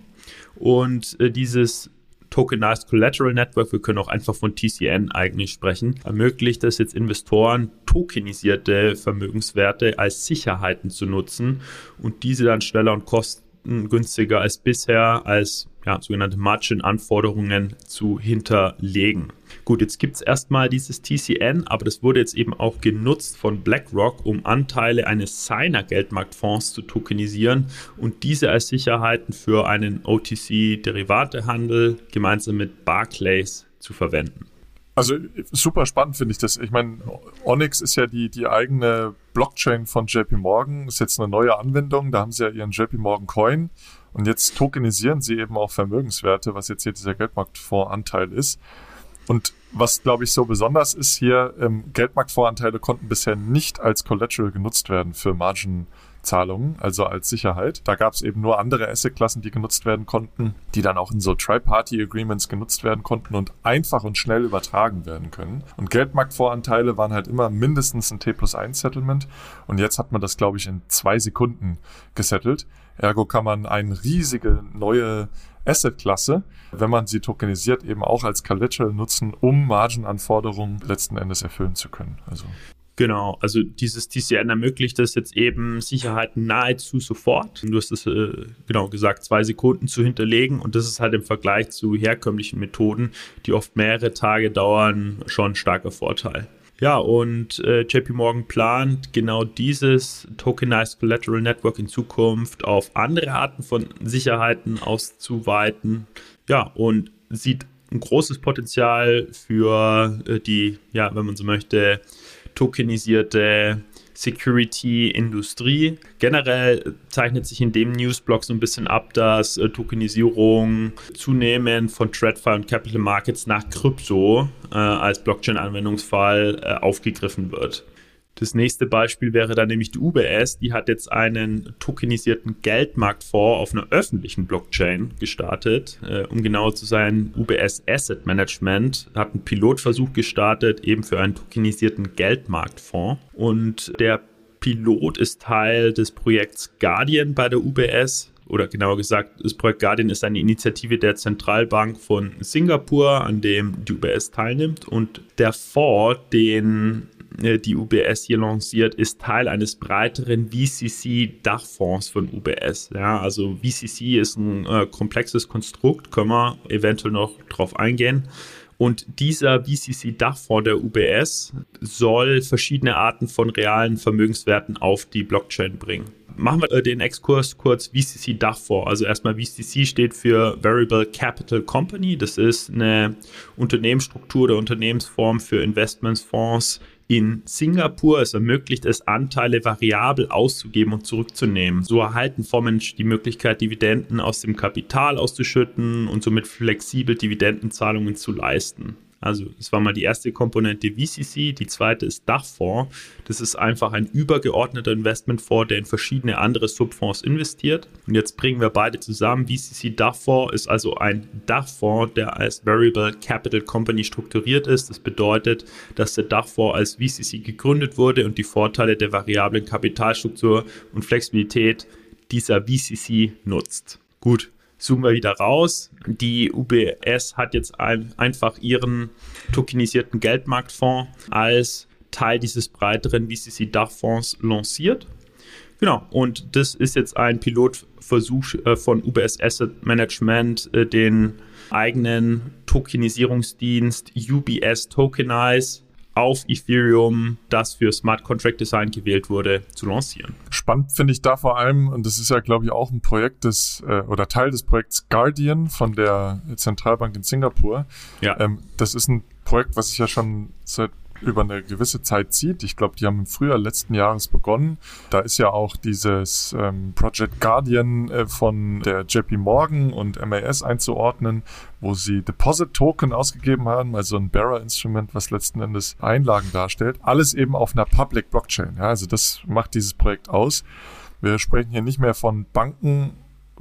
Und äh, dieses Tokenized Collateral Network, wir können auch einfach von TCN eigentlich sprechen, ermöglicht es jetzt Investoren, tokenisierte Vermögenswerte als Sicherheiten zu nutzen und diese dann schneller und kostengünstiger als bisher als ja, sogenannte Margin-Anforderungen zu hinterlegen. Gut, jetzt gibt es erstmal dieses TCN, aber das wurde jetzt eben auch genutzt von BlackRock, um Anteile eines seiner Geldmarktfonds zu tokenisieren und diese als Sicherheiten für einen OTC-Derivatehandel gemeinsam mit Barclays zu verwenden. Also super spannend finde ich das. Ich meine, Onyx ist ja die, die eigene Blockchain von JP Morgan, ist jetzt eine neue Anwendung. Da haben sie ja ihren JP Morgan Coin und jetzt tokenisieren sie eben auch Vermögenswerte, was jetzt hier dieser Geldmarktfondsanteil ist. Und was, glaube ich, so besonders ist hier, ähm, Geldmarktvoranteile konnten bisher nicht als Collateral genutzt werden für Margenzahlungen, also als Sicherheit. Da gab es eben nur andere Assetklassen, die genutzt werden konnten, die dann auch in so Tri-Party-Agreements genutzt werden konnten und einfach und schnell übertragen werden können. Und Geldmarktvoranteile waren halt immer mindestens ein T plus 1 Settlement. Und jetzt hat man das, glaube ich, in zwei Sekunden gesettelt. Ergo kann man eine riesige neue Asset-Klasse, wenn man sie tokenisiert, eben auch als Collateral nutzen, um Margin-Anforderungen letzten Endes erfüllen zu können. Also Genau, also dieses TCN ermöglicht es jetzt eben, Sicherheiten nahezu sofort, du hast es äh, genau gesagt, zwei Sekunden zu hinterlegen und das ist halt im Vergleich zu herkömmlichen Methoden, die oft mehrere Tage dauern, schon ein starker Vorteil. Ja, und äh, JP Morgan plant genau dieses Tokenized Collateral Network in Zukunft auf andere Arten von Sicherheiten auszuweiten. Ja, und sieht ein großes Potenzial für äh, die, ja, wenn man so möchte, tokenisierte Security-Industrie. Generell zeichnet sich in dem Newsblock so ein bisschen ab, dass äh, Tokenisierung zunehmend von TradFi und Capital Markets nach Krypto äh, als Blockchain-Anwendungsfall äh, aufgegriffen wird. Das nächste Beispiel wäre dann nämlich die UBS. Die hat jetzt einen tokenisierten Geldmarktfonds auf einer öffentlichen Blockchain gestartet. Äh, um genauer zu sein, UBS Asset Management hat einen Pilotversuch gestartet, eben für einen tokenisierten Geldmarktfonds. Und der Pilot ist Teil des Projekts Guardian bei der UBS oder genauer gesagt, das Projekt Guardian ist eine Initiative der Zentralbank von Singapur, an dem die UBS teilnimmt. Und der Fonds, den die UBS hier lanciert, ist Teil eines breiteren VCC-Dachfonds von UBS. Ja, also VCC ist ein äh, komplexes Konstrukt, können wir eventuell noch drauf eingehen. Und dieser VCC-Dachfonds der UBS soll verschiedene Arten von realen Vermögenswerten auf die Blockchain bringen. Machen wir äh, den Exkurs kurz VCC-Dachfonds. Also erstmal VCC steht für Variable Capital Company. Das ist eine Unternehmensstruktur oder Unternehmensform für Investmentsfonds in Singapur. Es ermöglicht es, Anteile variabel auszugeben und zurückzunehmen. So erhalten Fondsmanager die Möglichkeit, Dividenden aus dem Kapital auszuschütten und somit flexibel Dividendenzahlungen zu leisten. Also das war mal die erste Komponente VCC, die zweite ist Dachfonds. Das ist einfach ein übergeordneter Investmentfonds, der in verschiedene andere Subfonds investiert. Und jetzt bringen wir beide zusammen. VCC Dachfonds ist also ein Dachfonds, der als Variable Capital Company strukturiert ist. Das bedeutet, dass der Dachfonds als VCC gegründet wurde und die Vorteile der variablen Kapitalstruktur und Flexibilität dieser VCC nutzt. Gut, zoomen wir wieder raus. Die UBS hat jetzt ein, einfach ihren tokenisierten Geldmarktfonds als Teil dieses breiteren VCC-Dachfonds lanciert. Genau, und das ist jetzt ein Pilotversuch äh, von UBS Asset Management, äh, den eigenen Tokenisierungsdienst UBS Tokenize auf Ethereum, das für Smart Contract Design gewählt wurde, zu lancieren. Spannend finde ich da vor allem, und das ist ja, glaube ich, auch ein Projekt des äh, oder Teil des Projekts Guardian von der Zentralbank in Singapur. Ja. Ähm, das ist ein Projekt, was ich ja schon seit über eine gewisse Zeit zieht. Ich glaube, die haben im Frühjahr letzten Jahres begonnen. Da ist ja auch dieses ähm, Project Guardian äh, von der JP Morgan und MAS einzuordnen, wo sie Deposit Token ausgegeben haben, also ein Bearer-Instrument, was letzten Endes Einlagen darstellt. Alles eben auf einer Public Blockchain. Ja, also das macht dieses Projekt aus. Wir sprechen hier nicht mehr von Banken,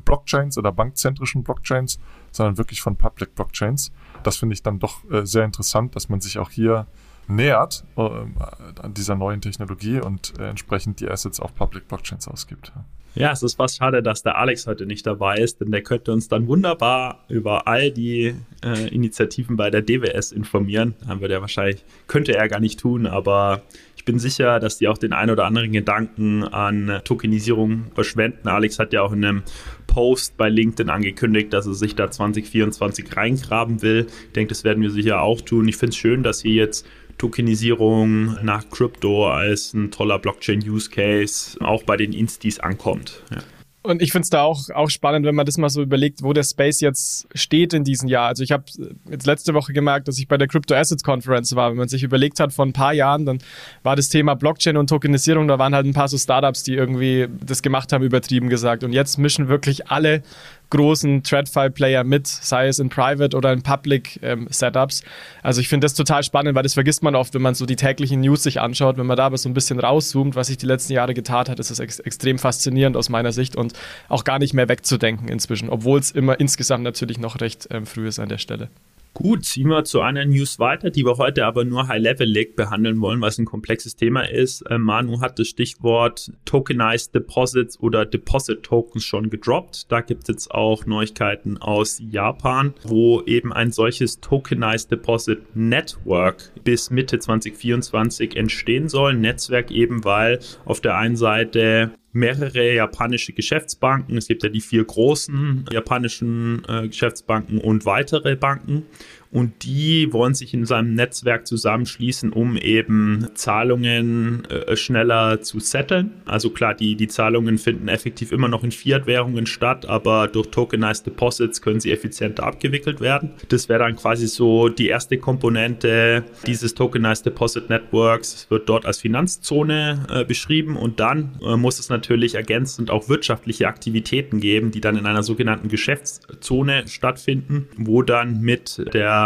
Blockchains oder bankzentrischen Blockchains, sondern wirklich von Public Blockchains. Das finde ich dann doch äh, sehr interessant, dass man sich auch hier nähert äh, an dieser neuen Technologie und äh, entsprechend die Assets auf Public Blockchains ausgibt. Ja, es ist fast schade, dass der Alex heute nicht dabei ist, denn der könnte uns dann wunderbar über all die äh, Initiativen bei der DWS informieren. Haben wir der wahrscheinlich, könnte er gar nicht tun, aber ich bin sicher, dass die auch den ein oder anderen Gedanken an Tokenisierung verschwenden. Alex hat ja auch in einem Post bei LinkedIn angekündigt, dass er sich da 2024 reingraben will. Ich denke, das werden wir sicher auch tun. Ich finde es schön, dass hier jetzt Tokenisierung nach Crypto als ein toller Blockchain-Use-Case auch bei den Instis ankommt. Ja. Und ich finde es da auch, auch spannend, wenn man das mal so überlegt, wo der Space jetzt steht in diesem Jahr. Also ich habe jetzt letzte Woche gemerkt, dass ich bei der Crypto Assets Conference war. Wenn man sich überlegt hat, vor ein paar Jahren, dann war das Thema Blockchain und Tokenisierung, da waren halt ein paar so Startups, die irgendwie das gemacht haben, übertrieben gesagt. Und jetzt mischen wirklich alle großen TradFi-Player mit, sei es in Private oder in Public ähm, Setups. Also ich finde das total spannend, weil das vergisst man oft, wenn man so die täglichen News sich anschaut. Wenn man da aber so ein bisschen rauszoomt, was sich die letzten Jahre getan hat, ist es ex extrem faszinierend aus meiner Sicht und auch gar nicht mehr wegzudenken inzwischen, obwohl es immer insgesamt natürlich noch recht ähm, früh ist an der Stelle. Gut, ziehen wir zu einer News weiter, die wir heute aber nur High-Level-Leg behandeln wollen, was ein komplexes Thema ist. Äh, Manu hat das Stichwort Tokenized Deposits oder Deposit Tokens schon gedroppt. Da gibt es jetzt auch Neuigkeiten aus Japan, wo eben ein solches Tokenized Deposit Network bis Mitte 2024 entstehen soll. Netzwerk eben, weil auf der einen Seite mehrere japanische Geschäftsbanken. Es gibt ja die vier großen japanischen äh, Geschäftsbanken und weitere Banken und die wollen sich in seinem Netzwerk zusammenschließen, um eben Zahlungen äh, schneller zu setteln. Also klar, die, die Zahlungen finden effektiv immer noch in Fiat-Währungen statt, aber durch Tokenized Deposits können sie effizienter abgewickelt werden. Das wäre dann quasi so die erste Komponente dieses Tokenized Deposit Networks. Es wird dort als Finanzzone äh, beschrieben und dann äh, muss es natürlich ergänzend auch wirtschaftliche Aktivitäten geben, die dann in einer sogenannten Geschäftszone stattfinden, wo dann mit der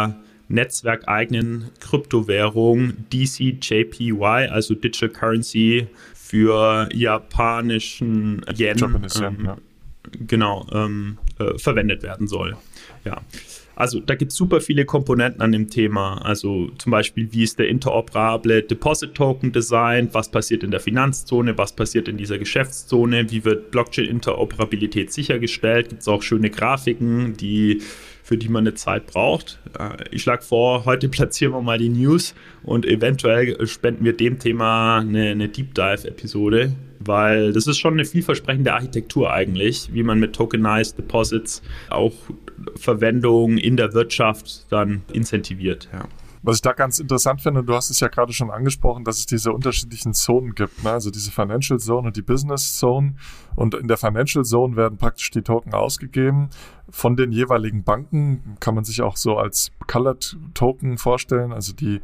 netzwerkeigenen Kryptowährung DCJPY, also Digital Currency für japanischen Yen, Japanese ähm, ja. genau, ähm, äh, verwendet werden soll. Ja. Also da gibt es super viele Komponenten an dem Thema. Also zum Beispiel, wie ist der interoperable Deposit Token designt, was passiert in der Finanzzone, was passiert in dieser Geschäftszone, wie wird Blockchain-Interoperabilität sichergestellt. Gibt es auch schöne Grafiken, die für die man eine Zeit braucht. Äh, ich schlage vor, heute platzieren wir mal die News und eventuell spenden wir dem Thema eine, eine Deep Dive-Episode, weil das ist schon eine vielversprechende Architektur eigentlich, wie man mit Tokenized Deposits auch Verwendung in der Wirtschaft dann incentiviert. Ja. Was ich da ganz interessant finde, du hast es ja gerade schon angesprochen, dass es diese unterschiedlichen Zonen gibt, ne? also diese Financial Zone und die Business Zone. Und in der Financial Zone werden praktisch die Token ausgegeben von den jeweiligen Banken. Kann man sich auch so als Colored Token vorstellen, also die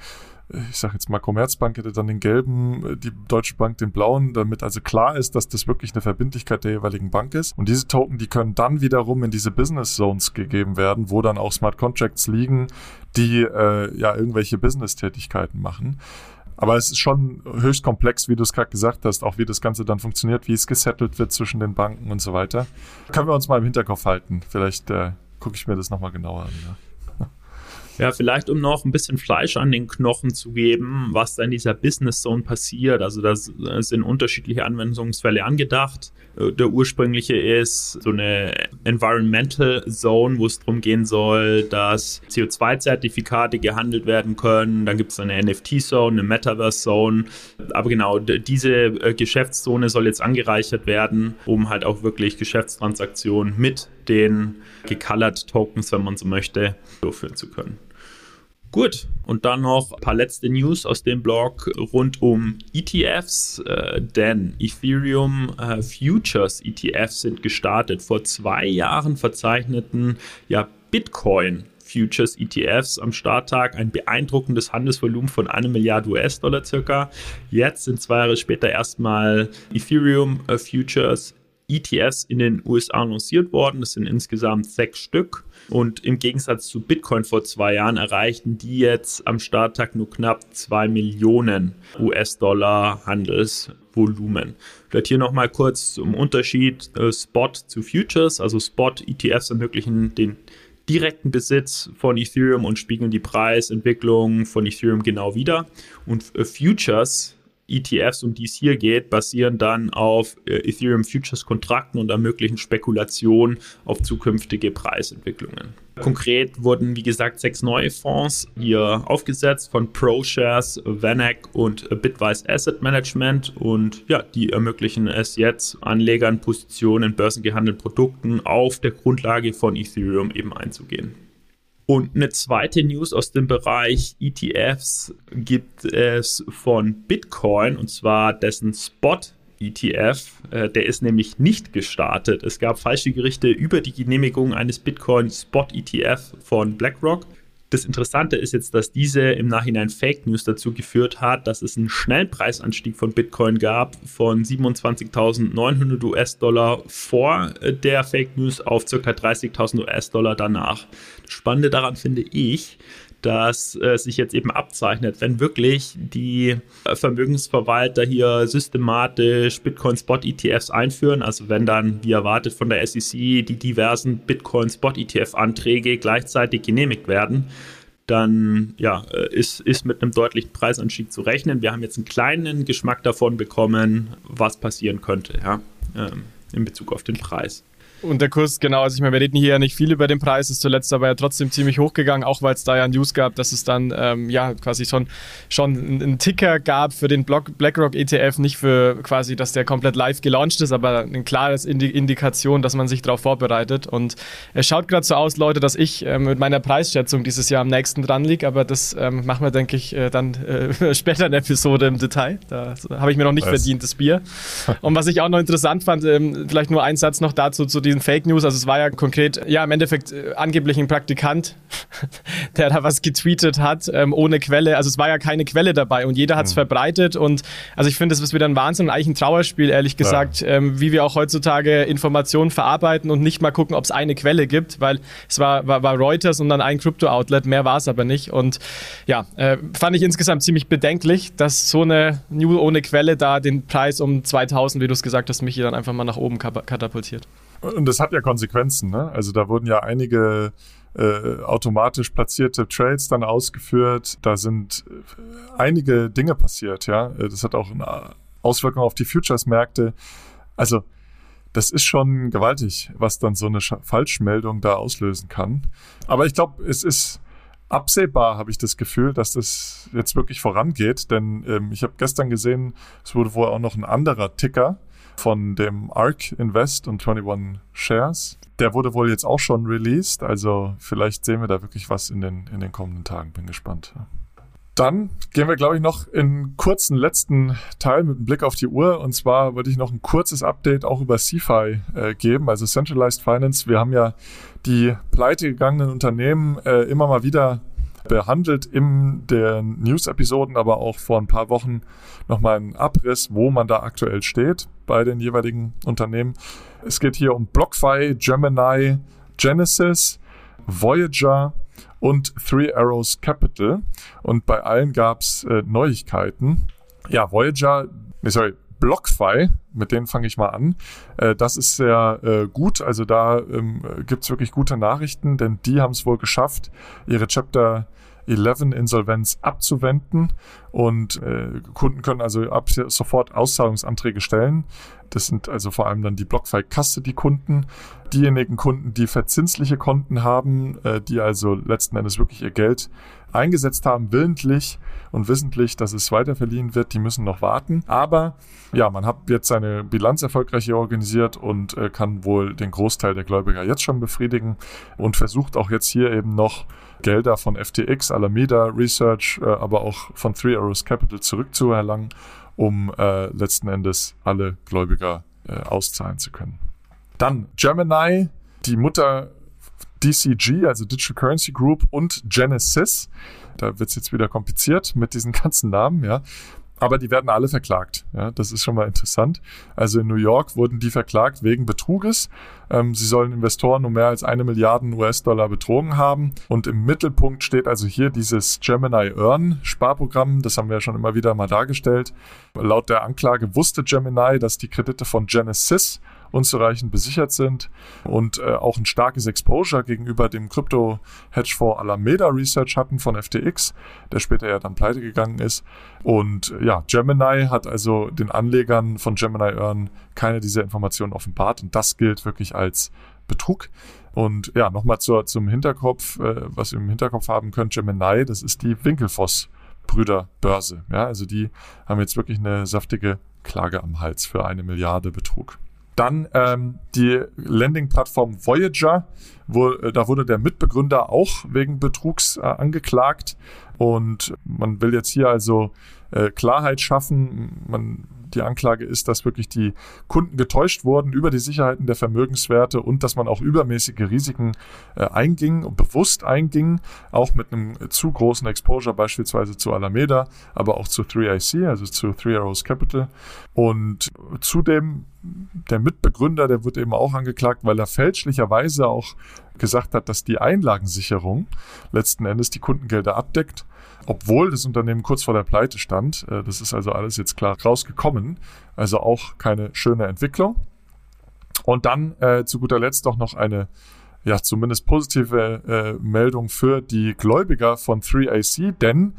ich sage jetzt mal, Commerzbank hätte dann den gelben, die Deutsche Bank den blauen, damit also klar ist, dass das wirklich eine Verbindlichkeit der jeweiligen Bank ist. Und diese Token, die können dann wiederum in diese Business Zones gegeben werden, wo dann auch Smart Contracts liegen, die äh, ja irgendwelche Business-Tätigkeiten machen. Aber es ist schon höchst komplex, wie du es gerade gesagt hast, auch wie das Ganze dann funktioniert, wie es gesettelt wird zwischen den Banken und so weiter. Können wir uns mal im Hinterkopf halten. Vielleicht äh, gucke ich mir das nochmal genauer an. Ja. Ja, vielleicht um noch ein bisschen Fleisch an den Knochen zu geben, was da in dieser Business Zone passiert. Also da sind unterschiedliche Anwendungsfälle angedacht. Äh, der ursprüngliche ist so eine Environmental Zone, wo es darum gehen soll, dass CO2-Zertifikate gehandelt werden können. Dann gibt es eine NFT-Zone, eine Metaverse-Zone. Aber genau, diese äh, Geschäftszone soll jetzt angereichert werden, um halt auch wirklich Geschäftstransaktionen mit den gecolored Tokens, wenn man so möchte, durchführen zu können. Gut, und dann noch ein paar letzte News aus dem Blog rund um ETFs, äh, denn Ethereum äh, Futures ETFs sind gestartet. Vor zwei Jahren verzeichneten ja Bitcoin Futures ETFs am Starttag ein beeindruckendes Handelsvolumen von einer Milliarde US-Dollar circa. Jetzt sind zwei Jahre später erstmal Ethereum äh, Futures ETFs in den USA lanciert worden. Das sind insgesamt sechs Stück. Und im Gegensatz zu Bitcoin vor zwei Jahren erreichten die jetzt am Starttag nur knapp zwei Millionen US-Dollar Handelsvolumen. Vielleicht hier nochmal kurz zum Unterschied äh, Spot zu Futures. Also Spot-ETFs ermöglichen den direkten Besitz von Ethereum und spiegeln die Preisentwicklung von Ethereum genau wieder. Und äh, Futures ETFs, um die es hier geht, basieren dann auf äh, Ethereum Futures Kontrakten und ermöglichen Spekulationen auf zukünftige Preisentwicklungen. Konkret wurden, wie gesagt, sechs neue Fonds hier aufgesetzt von ProShares, Vanek und Bitwise Asset Management und ja, die ermöglichen es jetzt Anlegern Positionen in börsengehandelten Produkten auf der Grundlage von Ethereum eben einzugehen. Und eine zweite News aus dem Bereich ETFs gibt es von Bitcoin und zwar dessen Spot ETF, äh, der ist nämlich nicht gestartet. Es gab falsche Gerichte über die Genehmigung eines Bitcoin Spot ETF von BlackRock. Das Interessante ist jetzt, dass diese im Nachhinein Fake News dazu geführt hat, dass es einen schnellen Preisanstieg von Bitcoin gab von 27.900 US-Dollar vor der Fake News auf ca. 30.000 US-Dollar danach. Das Spannende daran finde ich, dass äh, sich jetzt eben abzeichnet, wenn wirklich die äh, Vermögensverwalter hier systematisch Bitcoin-Spot-ETFs einführen, also wenn dann, wie erwartet von der SEC, die diversen Bitcoin-Spot-ETF-Anträge gleichzeitig genehmigt werden, dann ja, äh, ist, ist mit einem deutlichen Preisanstieg zu rechnen. Wir haben jetzt einen kleinen Geschmack davon bekommen, was passieren könnte, ja, ähm, in Bezug auf den Preis. Und der Kurs, genau, also ich meine, wir reden hier ja nicht viel über den Preis, ist zuletzt aber ja trotzdem ziemlich hochgegangen, auch weil es da ja News gab, dass es dann ähm, ja quasi schon, schon einen Ticker gab für den BlackRock ETF, nicht für quasi, dass der komplett live gelauncht ist, aber ein klares Indi Indikation, dass man sich darauf vorbereitet. Und es schaut gerade so aus, Leute, dass ich äh, mit meiner Preisschätzung dieses Jahr am nächsten dran liege, aber das ähm, machen wir, denke ich, äh, dann äh, später in der Episode im Detail. Da habe ich mir noch nicht was? verdient, das Bier. Und was ich auch noch interessant fand, ähm, vielleicht nur ein Satz noch dazu, zu diesen Fake News. Also es war ja konkret, ja im Endeffekt äh, angeblich ein Praktikant, der da was getweetet hat, ähm, ohne Quelle. Also es war ja keine Quelle dabei und jeder hat es mhm. verbreitet. Und also ich finde, das ist wieder ein Wahnsinn und eigentlich ein Trauerspiel, ehrlich gesagt, ja. ähm, wie wir auch heutzutage Informationen verarbeiten und nicht mal gucken, ob es eine Quelle gibt, weil es war, war, war Reuters und dann ein Krypto-Outlet, mehr war es aber nicht. Und ja, äh, fand ich insgesamt ziemlich bedenklich, dass so eine News ohne Quelle da den Preis um 2000, wie du es gesagt hast, Michi, dann einfach mal nach oben katapultiert. Und das hat ja Konsequenzen, ne? Also da wurden ja einige äh, automatisch platzierte Trades dann ausgeführt. Da sind äh, einige Dinge passiert, ja. Äh, das hat auch eine Auswirkung auf die Futures-Märkte. Also das ist schon gewaltig, was dann so eine Falschmeldung da auslösen kann. Aber ich glaube, es ist absehbar, habe ich das Gefühl, dass das jetzt wirklich vorangeht. Denn ähm, ich habe gestern gesehen, es wurde wohl auch noch ein anderer Ticker von dem ARK Invest und 21 Shares. Der wurde wohl jetzt auch schon released, also vielleicht sehen wir da wirklich was in den, in den kommenden Tagen. Bin gespannt. Dann gehen wir, glaube ich, noch in kurzen letzten Teil mit einem Blick auf die Uhr. Und zwar würde ich noch ein kurzes Update auch über CFI äh, geben, also Centralized Finance. Wir haben ja die pleite gegangenen Unternehmen äh, immer mal wieder behandelt in den News-Episoden, aber auch vor ein paar Wochen nochmal einen Abriss, wo man da aktuell steht bei den jeweiligen Unternehmen. Es geht hier um BlockFi, Gemini, Genesis, Voyager und Three Arrows Capital. Und bei allen gab es äh, Neuigkeiten. Ja, Voyager, nee, sorry, BlockFi, mit denen fange ich mal an. Äh, das ist sehr äh, gut. Also da ähm, gibt es wirklich gute Nachrichten, denn die haben es wohl geschafft, ihre Chapter 11 Insolvenz abzuwenden und äh, Kunden können also ab sofort Auszahlungsanträge stellen. Das sind also vor allem dann die BlockFi Custody Kunden, diejenigen Kunden, die verzinsliche Konten haben, äh, die also letzten Endes wirklich ihr Geld eingesetzt haben, willentlich und wissentlich, dass es weiterverliehen wird, die müssen noch warten. Aber ja, man hat jetzt seine Bilanz erfolgreich organisiert und äh, kann wohl den Großteil der Gläubiger jetzt schon befriedigen und versucht auch jetzt hier eben noch Gelder von FTX, Alameda Research, äh, aber auch von Three Arrows Capital zurückzuerlangen, um äh, letzten Endes alle Gläubiger äh, auszahlen zu können. Dann Gemini, die Mutter DCG, also Digital Currency Group und Genesis. Da wird es jetzt wieder kompliziert mit diesen ganzen Namen, ja. Aber die werden alle verklagt. Ja, das ist schon mal interessant. Also in New York wurden die verklagt wegen Betruges. Ähm, sie sollen Investoren um mehr als eine Milliarde US-Dollar betrogen haben. Und im Mittelpunkt steht also hier dieses Gemini Earn Sparprogramm. Das haben wir ja schon immer wieder mal dargestellt. Laut der Anklage wusste Gemini, dass die Kredite von Genesis unzureichend besichert sind und äh, auch ein starkes Exposure gegenüber dem Krypto-Hedgefonds Alameda Research hatten von FTX, der später ja dann pleite gegangen ist. Und ja, Gemini hat also den Anlegern von Gemini Earn keine dieser Informationen offenbart und das gilt wirklich als Betrug. Und ja, nochmal zum Hinterkopf, äh, was ihr im Hinterkopf haben könnt, Gemini, das ist die Winkelfoss Brüderbörse. Ja, also die haben jetzt wirklich eine saftige Klage am Hals für eine Milliarde Betrug. Dann ähm, die Landing-Plattform Voyager, wo, äh, da wurde der Mitbegründer auch wegen Betrugs äh, angeklagt. Und man will jetzt hier also äh, Klarheit schaffen. Man die Anklage ist, dass wirklich die Kunden getäuscht wurden über die Sicherheiten der Vermögenswerte und dass man auch übermäßige Risiken äh, einging und bewusst einging, auch mit einem zu großen Exposure beispielsweise zu Alameda, aber auch zu 3IC, also zu Three Arrows Capital. Und zudem der Mitbegründer, der wird eben auch angeklagt, weil er fälschlicherweise auch gesagt hat, dass die Einlagensicherung letzten Endes die Kundengelder abdeckt, obwohl das Unternehmen kurz vor der Pleite stand. Äh, das ist also alles jetzt klar rausgekommen. Also auch keine schöne Entwicklung. Und dann äh, zu guter Letzt doch noch eine ja, zumindest positive äh, Meldung für die Gläubiger von 3AC, denn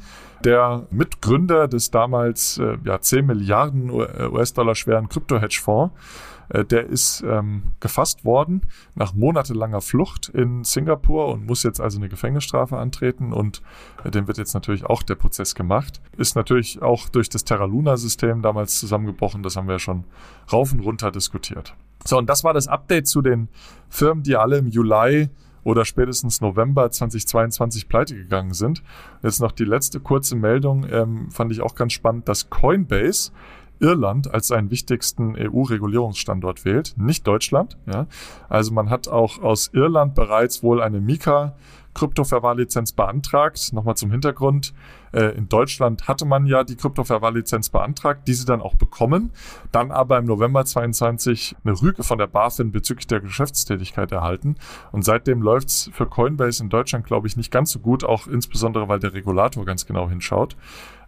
der Mitgründer des damals äh, ja, 10 Milliarden US-Dollar schweren Krypto-Hedgefonds äh, der ist ähm, gefasst worden nach monatelanger Flucht in Singapur und muss jetzt also eine Gefängnisstrafe antreten und äh, dem wird jetzt natürlich auch der Prozess gemacht. Ist natürlich auch durch das Terra Luna-System damals zusammengebrochen, das haben wir ja schon rauf und runter diskutiert. So, und das war das Update zu den Firmen, die alle im Juli oder spätestens November 2022 pleite gegangen sind. Jetzt noch die letzte kurze Meldung, ähm, fand ich auch ganz spannend, dass Coinbase Irland als seinen wichtigsten EU-Regulierungsstandort wählt, nicht Deutschland. Ja. Also man hat auch aus Irland bereits wohl eine Mika Kryptoverwahrlizenz beantragt. Nochmal zum Hintergrund. Äh, in Deutschland hatte man ja die Kryptoverwahrlizenz beantragt, diese dann auch bekommen, dann aber im November 22 eine Rüge von der BaFin bezüglich der Geschäftstätigkeit erhalten. Und seitdem läuft's für Coinbase in Deutschland, glaube ich, nicht ganz so gut, auch insbesondere, weil der Regulator ganz genau hinschaut.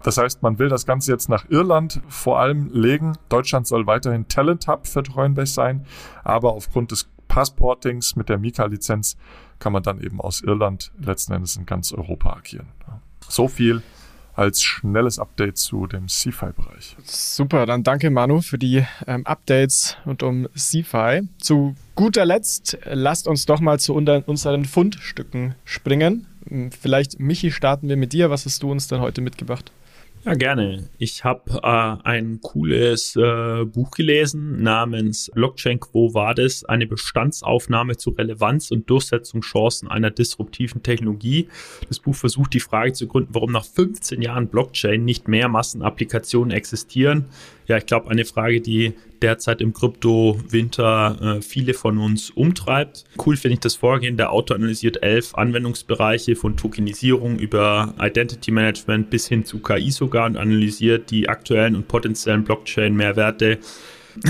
Das heißt, man will das Ganze jetzt nach Irland vor allem legen. Deutschland soll weiterhin Talent Hub für Coinbase sein, aber aufgrund des Passportings mit der Mika-Lizenz kann man dann eben aus Irland letzten Endes in ganz Europa agieren. So viel als schnelles Update zu dem CFI-Bereich. Super, dann danke Manu für die ähm, Updates rund um CFI. Zu guter Letzt lasst uns doch mal zu unseren Fundstücken springen. Vielleicht, Michi, starten wir mit dir. Was hast du uns denn heute mitgebracht? Ja, gerne. Ich habe äh, ein cooles äh, Buch gelesen namens Blockchain Quo Vadis, eine Bestandsaufnahme zu Relevanz und Durchsetzungschancen einer disruptiven Technologie. Das Buch versucht die Frage zu gründen, warum nach 15 Jahren Blockchain nicht mehr Massenapplikationen existieren. Ja, ich glaube, eine Frage, die derzeit im Krypto-Winter äh, viele von uns umtreibt. Cool finde ich das Vorgehen. Der Autor analysiert elf Anwendungsbereiche von Tokenisierung über Identity Management bis hin zu KI sogar und analysiert die aktuellen und potenziellen Blockchain-Mehrwerte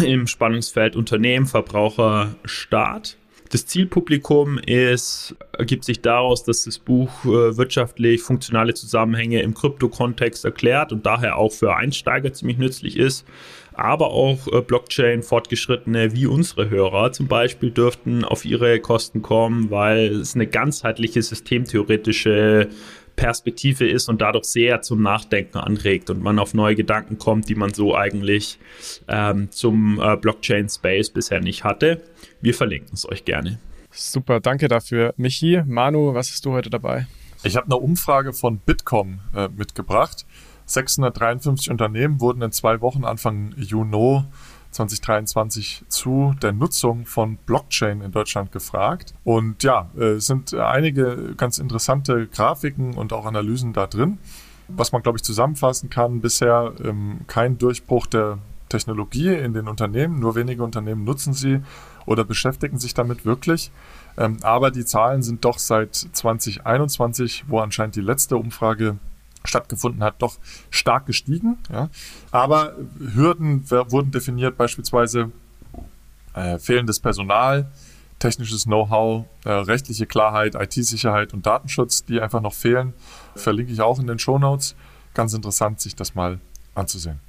im Spannungsfeld Unternehmen, Verbraucher, Staat. Das Zielpublikum ist, ergibt sich daraus, dass das Buch äh, wirtschaftlich funktionale Zusammenhänge im Krypto-Kontext erklärt und daher auch für Einsteiger ziemlich nützlich ist. Aber auch äh, Blockchain-Fortgeschrittene wie unsere Hörer zum Beispiel dürften auf ihre Kosten kommen, weil es eine ganzheitliche systemtheoretische Perspektive ist und dadurch sehr zum Nachdenken anregt und man auf neue Gedanken kommt, die man so eigentlich ähm, zum äh, Blockchain-Space bisher nicht hatte. Wir verlinken es euch gerne. Super, danke dafür. Michi, Manu, was hast du heute dabei? Ich habe eine Umfrage von Bitkom äh, mitgebracht. 653 Unternehmen wurden in zwei Wochen Anfang Juni 2023 zu der Nutzung von Blockchain in Deutschland gefragt. Und ja, es sind einige ganz interessante Grafiken und auch Analysen da drin. Was man, glaube ich, zusammenfassen kann, bisher ähm, kein Durchbruch der Technologie in den Unternehmen. Nur wenige Unternehmen nutzen sie oder beschäftigen sich damit wirklich. Ähm, aber die Zahlen sind doch seit 2021, wo anscheinend die letzte Umfrage stattgefunden hat, doch stark gestiegen. Ja. Aber Hürden wurden definiert, beispielsweise äh, fehlendes Personal, technisches Know-how, äh, rechtliche Klarheit, IT-Sicherheit und Datenschutz, die einfach noch fehlen. Verlinke ich auch in den Show Notes. Ganz interessant, sich das mal anzusehen.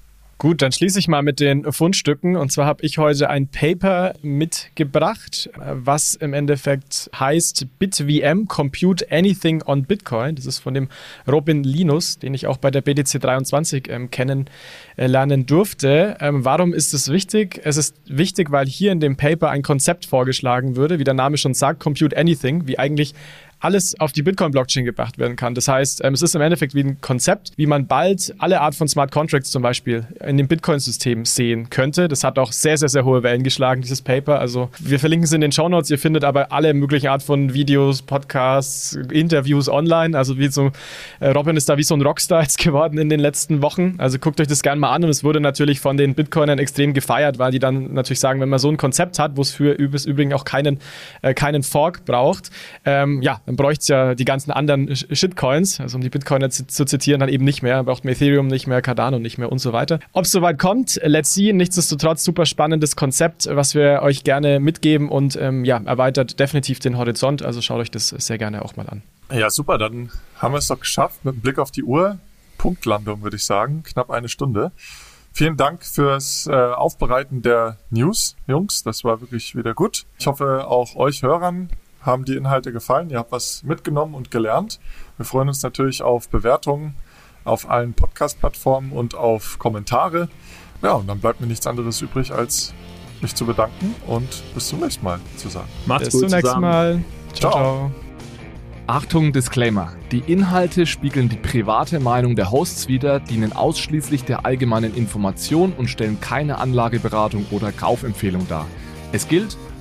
Gut, dann schließe ich mal mit den Fundstücken. Und zwar habe ich heute ein Paper mitgebracht, was im Endeffekt heißt BitVM Compute Anything on Bitcoin. Das ist von dem Robin Linus, den ich auch bei der BTC 23 ähm, kennenlernen durfte. Ähm, warum ist es wichtig? Es ist wichtig, weil hier in dem Paper ein Konzept vorgeschlagen würde, wie der Name schon sagt, Compute Anything, wie eigentlich alles auf die Bitcoin-Blockchain gebracht werden kann. Das heißt, ähm, es ist im Endeffekt wie ein Konzept, wie man bald alle Art von Smart Contracts zum Beispiel in dem Bitcoin-System sehen könnte. Das hat auch sehr, sehr, sehr hohe Wellen geschlagen, dieses Paper. Also wir verlinken es in den Show Notes. Ihr findet aber alle möglichen Art von Videos, Podcasts, Interviews online. Also wie so, äh, Robin ist da wie so ein Rockstar jetzt geworden in den letzten Wochen. Also guckt euch das gerne mal an und es wurde natürlich von den Bitcoinern extrem gefeiert, weil die dann natürlich sagen, wenn man so ein Konzept hat, wo es für übrigens auch keinen, äh, keinen Fork braucht, ähm, ja, dann bräuchte es ja die ganzen anderen Shitcoins, also um die Bitcoiner zu, zu zitieren, dann eben nicht mehr. Braucht man Ethereum nicht mehr, Cardano nicht mehr und so weiter. Ob es soweit kommt, let's see. Nichtsdestotrotz super spannendes Konzept, was wir euch gerne mitgeben und ähm, ja, erweitert definitiv den Horizont. Also schaut euch das sehr gerne auch mal an. Ja, super. Dann haben wir es doch geschafft mit Blick auf die Uhr. Punktlandung, würde ich sagen. Knapp eine Stunde. Vielen Dank fürs äh, Aufbereiten der News, Jungs. Das war wirklich wieder gut. Ich hoffe, auch euch Hörern haben die Inhalte gefallen. Ihr habt was mitgenommen und gelernt. Wir freuen uns natürlich auf Bewertungen auf allen Podcast-Plattformen und auf Kommentare. Ja, und dann bleibt mir nichts anderes übrig, als mich zu bedanken und bis zum nächsten Mal zu sagen. Macht's bis gut. Bis zum nächsten Mal. ciao. ciao. ciao. Achtung, Disclaimer. Die Inhalte spiegeln die private Meinung der Hosts wider, dienen ausschließlich der allgemeinen Information und stellen keine Anlageberatung oder Kaufempfehlung dar. Es gilt,